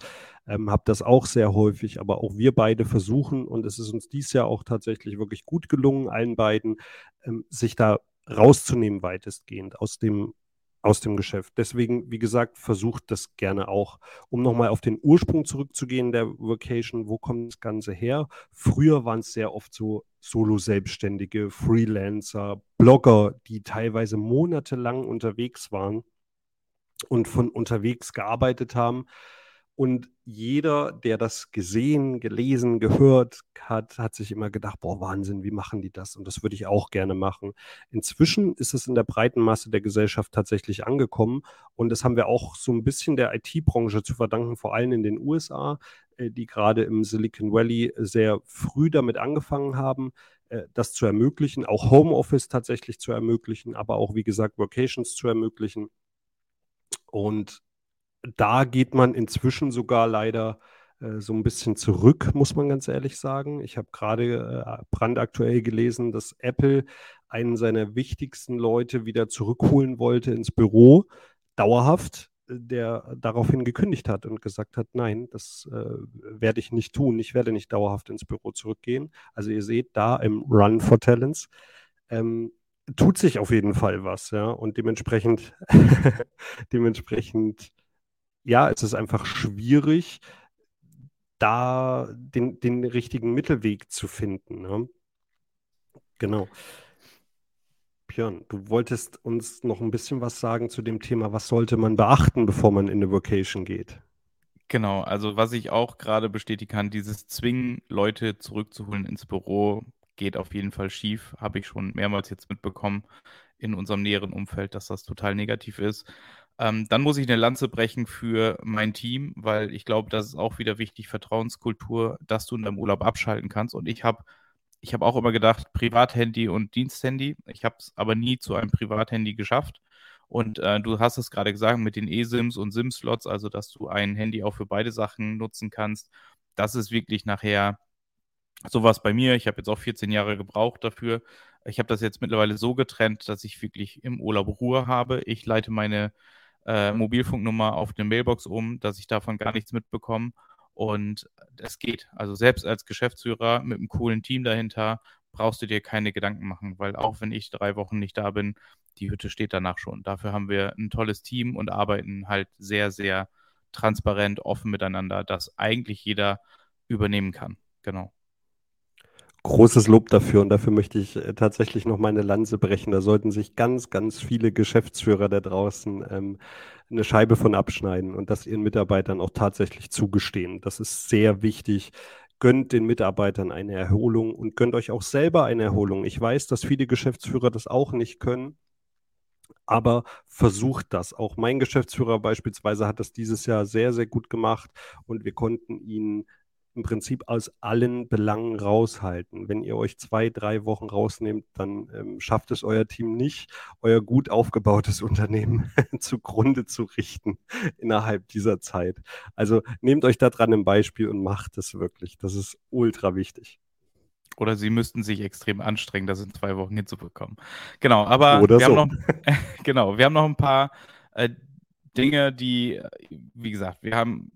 ähm, habe das auch sehr häufig, aber auch wir beide versuchen, und es ist uns dies Jahr auch tatsächlich wirklich gut gelungen, allen beiden, ähm, sich da rauszunehmen weitestgehend aus dem aus dem Geschäft. Deswegen, wie gesagt, versucht das gerne auch. Um nochmal auf den Ursprung zurückzugehen der Vocation, wo kommt das Ganze her? Früher waren es sehr oft so Solo-Selbstständige, Freelancer, Blogger, die teilweise monatelang unterwegs waren und von unterwegs gearbeitet haben und jeder, der das gesehen, gelesen, gehört hat, hat sich immer gedacht, boah, Wahnsinn, wie machen die das? Und das würde ich auch gerne machen. Inzwischen ist es in der breiten Masse der Gesellschaft tatsächlich angekommen. Und das haben wir auch so ein bisschen der IT-Branche zu verdanken, vor allem in den USA, äh, die gerade im Silicon Valley sehr früh damit angefangen haben, äh, das zu ermöglichen, auch Homeoffice tatsächlich zu ermöglichen, aber auch, wie gesagt, Vocations zu ermöglichen. Und da geht man inzwischen sogar leider äh, so ein bisschen zurück, muss man ganz ehrlich sagen. Ich habe gerade äh, brandaktuell gelesen, dass Apple einen seiner wichtigsten Leute wieder zurückholen wollte ins Büro, dauerhaft. der daraufhin gekündigt hat und gesagt hat, nein, das äh, werde ich nicht tun. Ich werde nicht dauerhaft ins Büro zurückgehen. Also ihr seht da im Run for Talents ähm, tut sich auf jeden Fall was, ja. Und dementsprechend, dementsprechend, ja, es ist einfach schwierig, da den, den richtigen Mittelweg zu finden. Ne? Genau. Björn, du wolltest uns noch ein bisschen was sagen zu dem Thema, was sollte man beachten, bevor man in eine Vocation geht? Genau, also was ich auch gerade bestätigen kann, dieses Zwingen, Leute zurückzuholen ins Büro, geht auf jeden Fall schief. Habe ich schon mehrmals jetzt mitbekommen in unserem näheren Umfeld, dass das total negativ ist. Ähm, dann muss ich eine Lanze brechen für mein Team, weil ich glaube, das ist auch wieder wichtig, Vertrauenskultur, dass du in deinem Urlaub abschalten kannst. Und ich habe ich habe auch immer gedacht, Privathandy und Diensthandy. Ich habe es aber nie zu einem Privathandy geschafft. Und äh, du hast es gerade gesagt mit den eSIMs und SIM-Slots, also dass du ein Handy auch für beide Sachen nutzen kannst. Das ist wirklich nachher sowas bei mir. Ich habe jetzt auch 14 Jahre gebraucht dafür. Ich habe das jetzt mittlerweile so getrennt, dass ich wirklich im Urlaub Ruhe habe. Ich leite meine äh, Mobilfunknummer auf eine Mailbox um, dass ich davon gar nichts mitbekomme. Und es geht. Also selbst als Geschäftsführer mit einem coolen Team dahinter brauchst du dir keine Gedanken machen, weil auch wenn ich drei Wochen nicht da bin, die Hütte steht danach schon. Dafür haben wir ein tolles Team und arbeiten halt sehr, sehr transparent, offen miteinander, dass eigentlich jeder übernehmen kann. Genau großes Lob dafür und dafür möchte ich äh, tatsächlich noch meine Lanze brechen. Da sollten sich ganz, ganz viele Geschäftsführer da draußen ähm, eine Scheibe von abschneiden und das ihren Mitarbeitern auch tatsächlich zugestehen. Das ist sehr wichtig. Gönnt den Mitarbeitern eine Erholung und gönnt euch auch selber eine Erholung. Ich weiß, dass viele Geschäftsführer das auch nicht können aber versucht das. Auch mein Geschäftsführer beispielsweise hat das dieses Jahr sehr, sehr gut gemacht und wir konnten ihn im Prinzip aus allen Belangen raushalten. Wenn ihr euch zwei, drei Wochen rausnehmt, dann ähm, schafft es euer Team nicht, euer gut aufgebautes Unternehmen zugrunde zu richten innerhalb dieser Zeit. Also nehmt euch da dran im Beispiel und macht es wirklich. Das ist ultra wichtig. Oder sie müssten sich extrem anstrengen, das in zwei Wochen hinzubekommen. Genau, aber Oder wir so. haben noch, genau, wir haben noch ein paar äh, Dinge, die, äh, wie gesagt, wir haben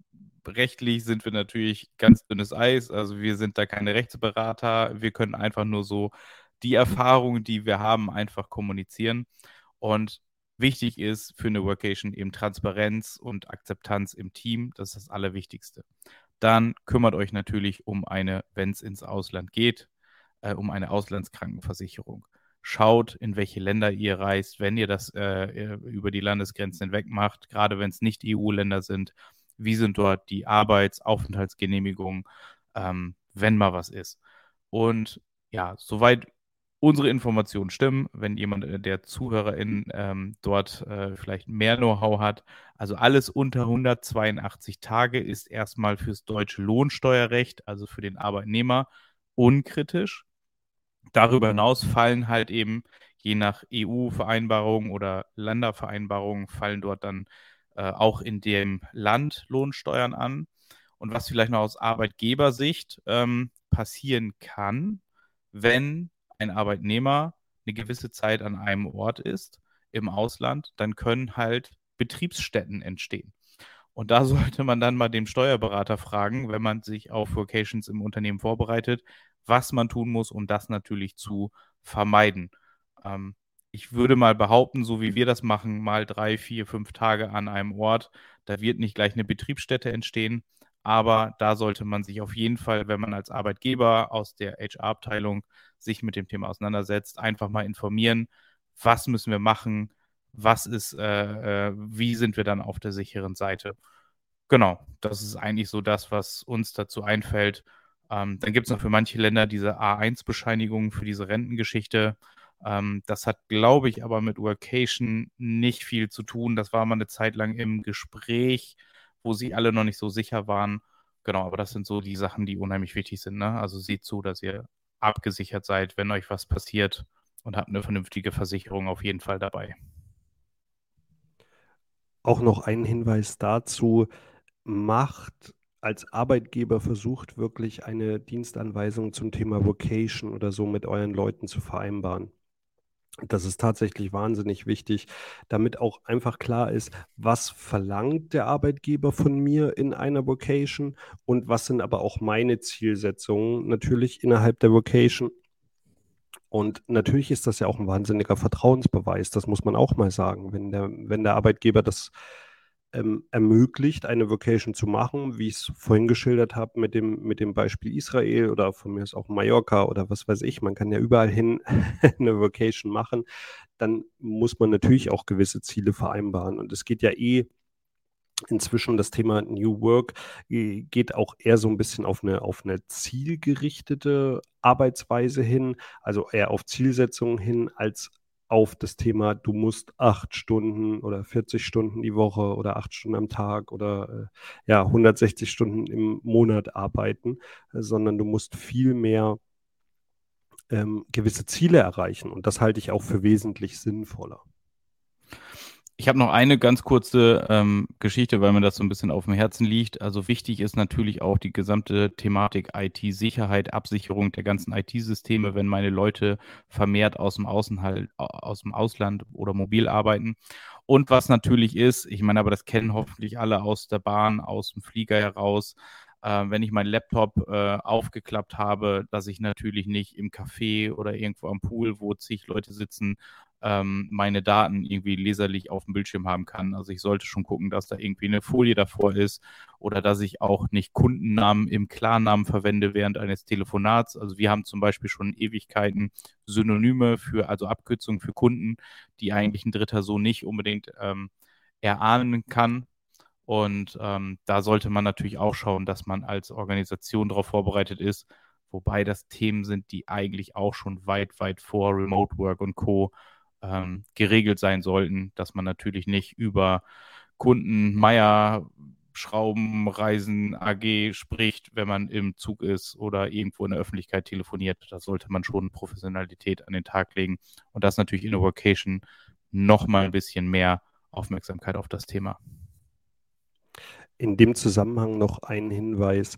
rechtlich sind wir natürlich ganz dünnes Eis. Also wir sind da keine Rechtsberater. Wir können einfach nur so die Erfahrungen, die wir haben, einfach kommunizieren. Und wichtig ist für eine Workation eben Transparenz und Akzeptanz im Team. Das ist das Allerwichtigste. Dann kümmert euch natürlich um eine, wenn es ins Ausland geht, äh, um eine Auslandskrankenversicherung. Schaut, in welche Länder ihr reist, wenn ihr das äh, über die Landesgrenzen hinweg macht, gerade wenn es nicht EU-Länder sind wie sind dort die Arbeitsaufenthaltsgenehmigungen, ähm, wenn mal was ist. Und ja, soweit unsere Informationen stimmen, wenn jemand äh, der ZuhörerInnen ähm, dort äh, vielleicht mehr Know-how hat. Also alles unter 182 Tage ist erstmal fürs deutsche Lohnsteuerrecht, also für den Arbeitnehmer, unkritisch. Darüber hinaus fallen halt eben je nach EU-Vereinbarung oder Ländervereinbarung fallen dort dann äh, auch in dem Land Lohnsteuern an. Und was vielleicht noch aus Arbeitgebersicht ähm, passieren kann, wenn ein Arbeitnehmer eine gewisse Zeit an einem Ort ist im Ausland, dann können halt Betriebsstätten entstehen. Und da sollte man dann mal dem Steuerberater fragen, wenn man sich auf Vocations im Unternehmen vorbereitet, was man tun muss, um das natürlich zu vermeiden. Ähm, ich würde mal behaupten, so wie wir das machen, mal drei, vier, fünf Tage an einem Ort, da wird nicht gleich eine Betriebsstätte entstehen. Aber da sollte man sich auf jeden Fall, wenn man als Arbeitgeber aus der HR-Abteilung sich mit dem Thema auseinandersetzt, einfach mal informieren, was müssen wir machen, was ist, äh, äh, wie sind wir dann auf der sicheren Seite. Genau, das ist eigentlich so das, was uns dazu einfällt. Ähm, dann gibt es noch für manche Länder diese A1-Bescheinigungen für diese Rentengeschichte. Ähm, das hat, glaube ich, aber mit Workation nicht viel zu tun. Das war mal eine Zeit lang im Gespräch, wo sie alle noch nicht so sicher waren. Genau, aber das sind so die Sachen, die unheimlich wichtig sind. Ne? Also seht zu, dass ihr abgesichert seid, wenn euch was passiert und habt eine vernünftige Versicherung auf jeden Fall dabei. Auch noch ein Hinweis dazu, macht als Arbeitgeber versucht wirklich eine Dienstanweisung zum Thema Vocation oder so mit euren Leuten zu vereinbaren Das ist tatsächlich wahnsinnig wichtig, damit auch einfach klar ist, was verlangt der Arbeitgeber von mir in einer Vocation und was sind aber auch meine Zielsetzungen natürlich innerhalb der Vocation. Und natürlich ist das ja auch ein wahnsinniger Vertrauensbeweis, das muss man auch mal sagen. Wenn der, wenn der Arbeitgeber das ähm, ermöglicht, eine Vocation zu machen, wie ich es vorhin geschildert habe mit dem, mit dem Beispiel Israel oder von mir ist auch Mallorca oder was weiß ich, man kann ja überall hin eine Vocation machen, dann muss man natürlich auch gewisse Ziele vereinbaren. Und es geht ja eh inzwischen das Thema New Work äh, geht auch eher so ein bisschen auf eine, auf eine zielgerichtete Arbeitsweise hin, also eher auf Zielsetzungen hin, als auf das Thema, du musst acht Stunden oder 40 Stunden die Woche oder acht Stunden am Tag oder äh, ja 160 Stunden im Monat arbeiten, äh, sondern du musst viel mehr ähm, gewisse Ziele erreichen. Und das halte ich auch für wesentlich sinnvoller. Ich habe noch eine ganz kurze ähm, Geschichte, weil mir das so ein bisschen auf dem Herzen liegt. Also wichtig ist natürlich auch die gesamte Thematik IT-Sicherheit, Absicherung der ganzen IT-Systeme, wenn meine Leute vermehrt aus dem Außenhalt, aus dem Ausland oder mobil arbeiten. Und was natürlich ist, ich meine, aber das kennen hoffentlich alle aus der Bahn, aus dem Flieger heraus, äh, wenn ich meinen Laptop äh, aufgeklappt habe, dass ich natürlich nicht im Café oder irgendwo am Pool, wo zig Leute sitzen, ähm, meine Daten irgendwie leserlich auf dem Bildschirm haben kann. Also ich sollte schon gucken, dass da irgendwie eine Folie davor ist oder dass ich auch nicht Kundennamen im Klarnamen verwende während eines Telefonats. Also wir haben zum Beispiel schon Ewigkeiten Synonyme für, also Abkürzungen für Kunden, die eigentlich ein Dritter so nicht unbedingt ähm, erahnen kann. Und ähm, da sollte man natürlich auch schauen, dass man als Organisation darauf vorbereitet ist, wobei das Themen sind, die eigentlich auch schon weit, weit vor Remote Work und Co ähm, geregelt sein sollten, dass man natürlich nicht über Kunden Meier Schraubenreisen AG spricht, wenn man im Zug ist oder irgendwo in der Öffentlichkeit telefoniert. Da sollte man schon Professionalität an den Tag legen. Und das natürlich in der Vocation noch mal ein bisschen mehr Aufmerksamkeit auf das Thema. In dem Zusammenhang noch ein Hinweis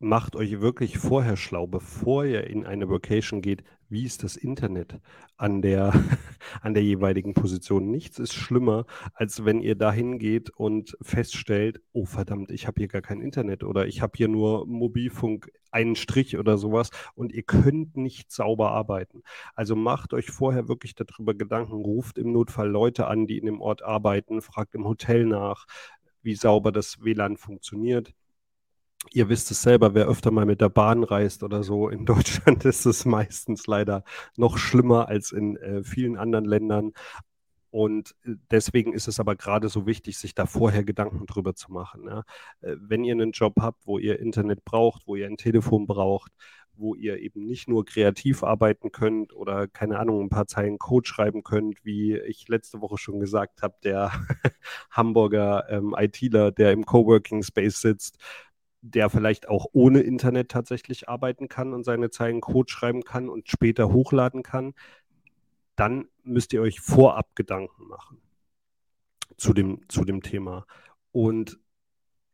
macht euch wirklich vorher schlau, bevor ihr in eine Vocation geht, wie ist das Internet an der, an der jeweiligen Position. Nichts ist schlimmer, als wenn ihr dahin geht und feststellt, oh verdammt, ich habe hier gar kein Internet oder ich habe hier nur Mobilfunk, einen Strich oder sowas und ihr könnt nicht sauber arbeiten. Also macht euch vorher wirklich darüber Gedanken, ruft im Notfall Leute an, die in dem Ort arbeiten, fragt im Hotel nach, wie sauber das WLAN funktioniert Ihr wisst es selber, wer öfter mal mit der Bahn reist oder so, in Deutschland ist es meistens leider noch schlimmer als in äh, vielen anderen Ländern. Und äh, deswegen ist es aber gerade so wichtig, sich da vorher Gedanken drüber zu machen. Ja. Äh, wenn ihr einen Job habt, wo ihr Internet braucht, wo ihr ein Telefon braucht, wo ihr eben nicht nur kreativ arbeiten könnt oder keine Ahnung, ein paar Zeilen Code schreiben könnt, wie ich letzte Woche schon gesagt habe, der Hamburger ähm, ITler, der im Coworking Space sitzt, der vielleicht auch ohne Internet tatsächlich arbeiten kann und seine Zeilen Code schreiben kann und später hochladen kann, dann müsst ihr euch vorab Gedanken machen zu dem, zu dem Thema. Und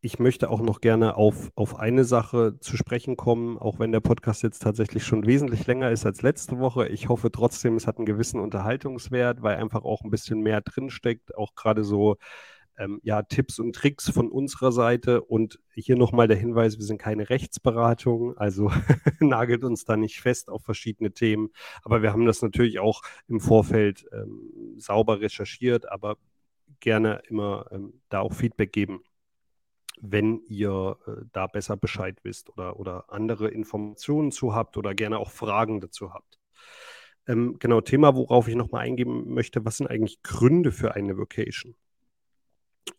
ich möchte auch noch gerne auf, auf eine Sache zu sprechen kommen, auch wenn der Podcast jetzt tatsächlich schon wesentlich länger ist als letzte Woche. Ich hoffe trotzdem, es hat einen gewissen Unterhaltungswert, weil einfach auch ein bisschen mehr drinsteckt, auch gerade so ähm, ja, Tipps und Tricks von unserer Seite. Und hier nochmal der Hinweis, wir sind keine Rechtsberatung, also nagelt uns da nicht fest auf verschiedene Themen. Aber wir haben das natürlich auch im Vorfeld ähm, sauber recherchiert, aber gerne immer ähm, da auch Feedback geben wenn ihr äh, da besser Bescheid wisst oder, oder andere Informationen zu habt oder gerne auch Fragen dazu habt. Ähm, genau, Thema, worauf ich nochmal eingehen möchte, was sind eigentlich Gründe für eine Vocation?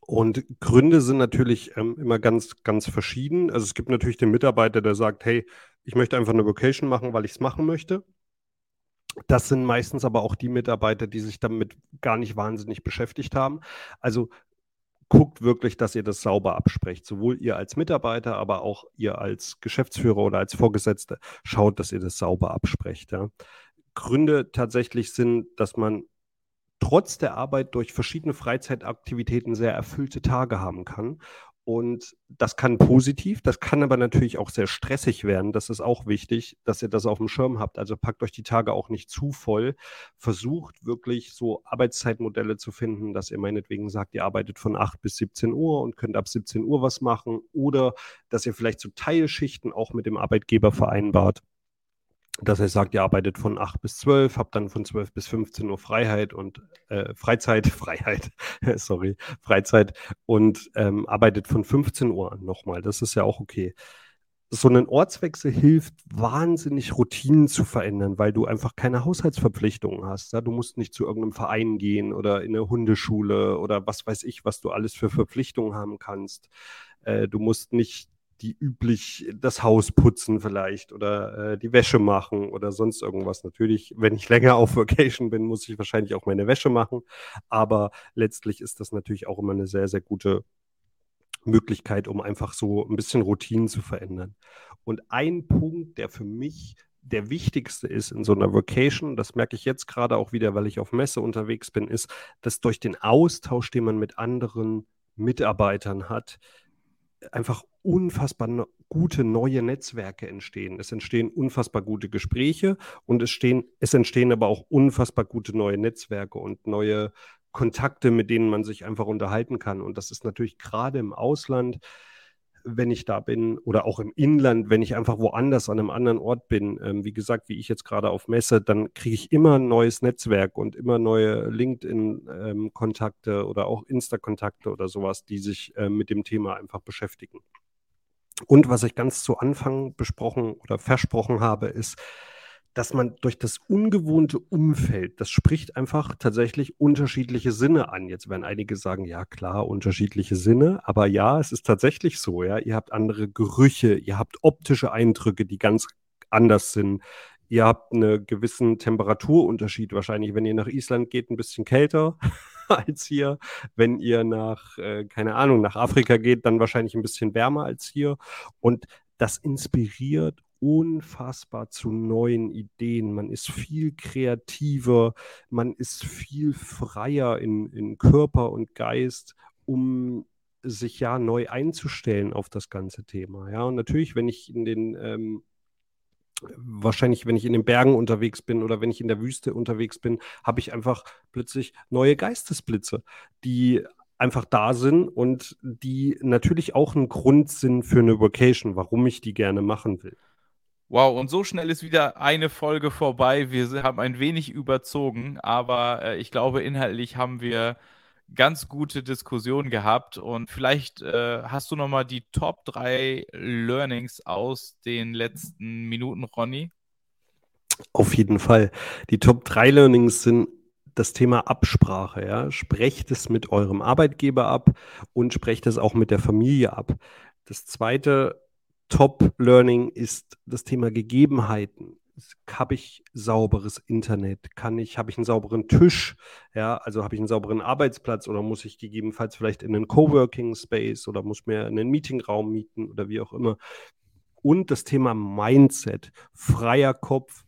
Und Gründe sind natürlich ähm, immer ganz, ganz verschieden. Also es gibt natürlich den Mitarbeiter, der sagt, hey, ich möchte einfach eine Vocation machen, weil ich es machen möchte. Das sind meistens aber auch die Mitarbeiter, die sich damit gar nicht wahnsinnig beschäftigt haben. Also guckt wirklich, dass ihr das sauber absprecht. Sowohl ihr als Mitarbeiter, aber auch ihr als Geschäftsführer oder als Vorgesetzte. Schaut, dass ihr das sauber absprecht. Ja. Gründe tatsächlich sind, dass man trotz der Arbeit durch verschiedene Freizeitaktivitäten sehr erfüllte Tage haben kann Und das kann positiv, das kann aber natürlich auch sehr stressig werden. Das ist auch wichtig, dass ihr das auf dem Schirm habt. Also packt euch die Tage auch nicht zu voll. Versucht wirklich so Arbeitszeitmodelle zu finden, dass ihr meinetwegen sagt, ihr arbeitet von 8 bis 17 Uhr und könnt ab 17 Uhr was machen. Oder dass ihr vielleicht so Teilschichten auch mit dem Arbeitgeber vereinbart dass er sagt, ihr arbeitet von 8 bis 12, habt dann von 12 bis 15 Uhr Freiheit und äh, Freizeit, Freiheit, sorry, Freizeit und ähm, arbeitet von 15 Uhr an nochmal. Das ist ja auch okay. So ein Ortswechsel hilft wahnsinnig, Routinen zu verändern, weil du einfach keine Haushaltsverpflichtungen hast. Ja? Du musst nicht zu irgendeinem Verein gehen oder in eine Hundeschule oder was weiß ich, was du alles für Verpflichtungen haben kannst. Äh, du musst nicht die üblich das Haus putzen vielleicht oder äh, die Wäsche machen oder sonst irgendwas. Natürlich, wenn ich länger auf Vacation bin, muss ich wahrscheinlich auch meine Wäsche machen. Aber letztlich ist das natürlich auch immer eine sehr, sehr gute Möglichkeit, um einfach so ein bisschen Routinen zu verändern. Und ein Punkt, der für mich der wichtigste ist in so einer Vacation, das merke ich jetzt gerade auch wieder, weil ich auf Messe unterwegs bin, ist, dass durch den Austausch, den man mit anderen Mitarbeitern hat, einfach unfassbar no gute neue Netzwerke entstehen. Es entstehen unfassbar gute Gespräche und es, stehen, es entstehen aber auch unfassbar gute neue Netzwerke und neue Kontakte, mit denen man sich einfach unterhalten kann. Und das ist natürlich gerade im Ausland wenn ich da bin oder auch im Inland, wenn ich einfach woanders an einem anderen Ort bin, ähm, wie gesagt, wie ich jetzt gerade auf Messe, dann kriege ich immer ein neues Netzwerk und immer neue LinkedIn-Kontakte ähm, oder auch Insta-Kontakte oder sowas, die sich äh, mit dem Thema einfach beschäftigen. Und was ich ganz zu Anfang besprochen oder versprochen habe, ist, dass man durch das ungewohnte Umfeld, das spricht einfach tatsächlich unterschiedliche Sinne an. Jetzt werden einige sagen, ja klar, unterschiedliche Sinne, aber ja, es ist tatsächlich so, ja. Ihr habt andere Gerüche, ihr habt optische Eindrücke, die ganz anders sind. Ihr habt einen gewissen Temperaturunterschied wahrscheinlich, wenn ihr nach Island geht, ein bisschen kälter als hier. Wenn ihr nach, äh, keine Ahnung, nach Afrika geht, dann wahrscheinlich ein bisschen wärmer als hier. Und das inspiriert unfassbar zu neuen Ideen. Man ist viel kreativer, man ist viel freier in, in Körper und Geist, um sich ja neu einzustellen auf das ganze Thema. Ja, und natürlich, wenn ich in den ähm, wahrscheinlich, wenn ich in den Bergen unterwegs bin oder wenn ich in der Wüste unterwegs bin, habe ich einfach plötzlich neue Geistesblitze, die einfach da sind und die natürlich auch ein Grund sind für eine Vacation, warum ich die gerne machen will. Wow, und so schnell ist wieder eine Folge vorbei. Wir haben ein wenig überzogen, aber äh, ich glaube, inhaltlich haben wir ganz gute Diskussionen gehabt. Und vielleicht äh, hast du nochmal die Top 3 Learnings aus den letzten Minuten, Ronny? Auf jeden Fall. Die Top 3 Learnings sind das Thema Absprache. Ja? Sprecht es mit eurem Arbeitgeber ab und sprecht es auch mit der Familie ab. Das zweite Top-Learning ist das Thema Gegebenheiten. Habe ich sauberes Internet? Kann ich, habe ich einen sauberen Tisch? Ja, also habe ich einen sauberen Arbeitsplatz oder muss ich gegebenenfalls vielleicht in einen Coworking Space oder muss mir einen Meetingraum mieten oder wie auch immer? Und das Thema Mindset, freier Kopf.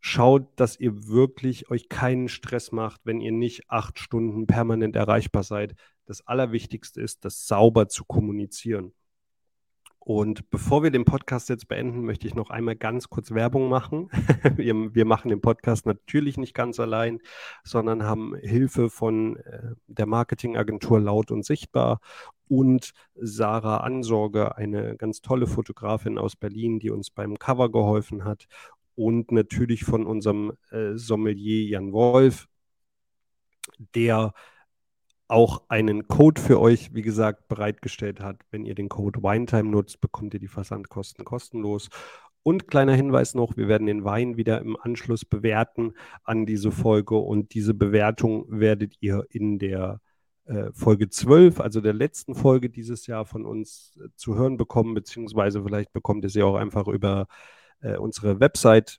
Schaut, dass ihr wirklich euch keinen Stress macht, wenn ihr nicht acht Stunden permanent erreichbar seid. Das Allerwichtigste ist, das sauber zu kommunizieren. Und bevor wir den Podcast jetzt beenden, möchte ich noch einmal ganz kurz Werbung machen. wir, wir, machen den Podcast natürlich nicht ganz allein, sondern haben Hilfe von äh, der Marketingagentur Laut und Sichtbar und Sarah Ansorge, eine ganz tolle Fotografin aus Berlin, die uns beim Cover geholfen hat. Und natürlich von unserem äh, Sommelier Jan Wolf, der auch einen Code für euch, wie gesagt, bereitgestellt hat. Wenn ihr den Code WineTime nutzt, bekommt ihr die Versandkosten kostenlos. Und kleiner Hinweis noch, wir werden den Wein wieder im Anschluss bewerten an diese Folge und diese Bewertung werdet ihr in der äh, Folge 12, also der letzten Folge dieses Jahr von uns äh, zu hören bekommen, beziehungsweise vielleicht bekommt ihr sie auch einfach über äh, unsere Website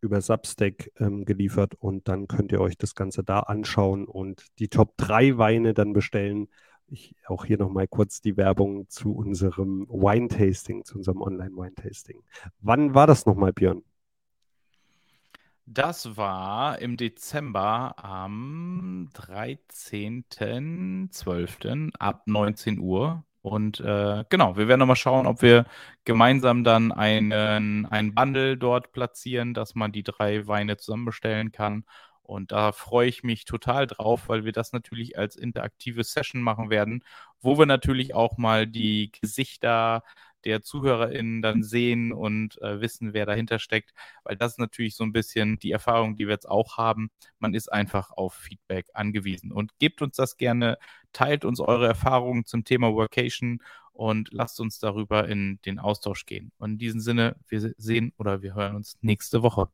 über Substack ähm, geliefert und dann könnt ihr euch das Ganze da anschauen und die Top 3 Weine dann bestellen. Ich, auch hier nochmal kurz die Werbung zu unserem Wine-Tasting, zu unserem Online-Wine-Tasting. Wann war das nochmal, Björn? Das war im Dezember am 13.12. ab 19 Uhr Und äh, genau, wir werden nochmal schauen, ob wir gemeinsam dann einen, einen Bundle dort platzieren, dass man die drei Weine zusammen bestellen kann. Und da freue ich mich total drauf, weil wir das natürlich als interaktive Session machen werden, wo wir natürlich auch mal die Gesichter der ZuhörerInnen dann sehen und äh, wissen, wer dahinter steckt, weil das ist natürlich so ein bisschen die Erfahrung, die wir jetzt auch haben. Man ist einfach auf Feedback angewiesen und gebt uns das gerne, teilt uns eure Erfahrungen zum Thema Workation und lasst uns darüber in den Austausch gehen. Und in diesem Sinne, wir sehen oder wir hören uns nächste Woche.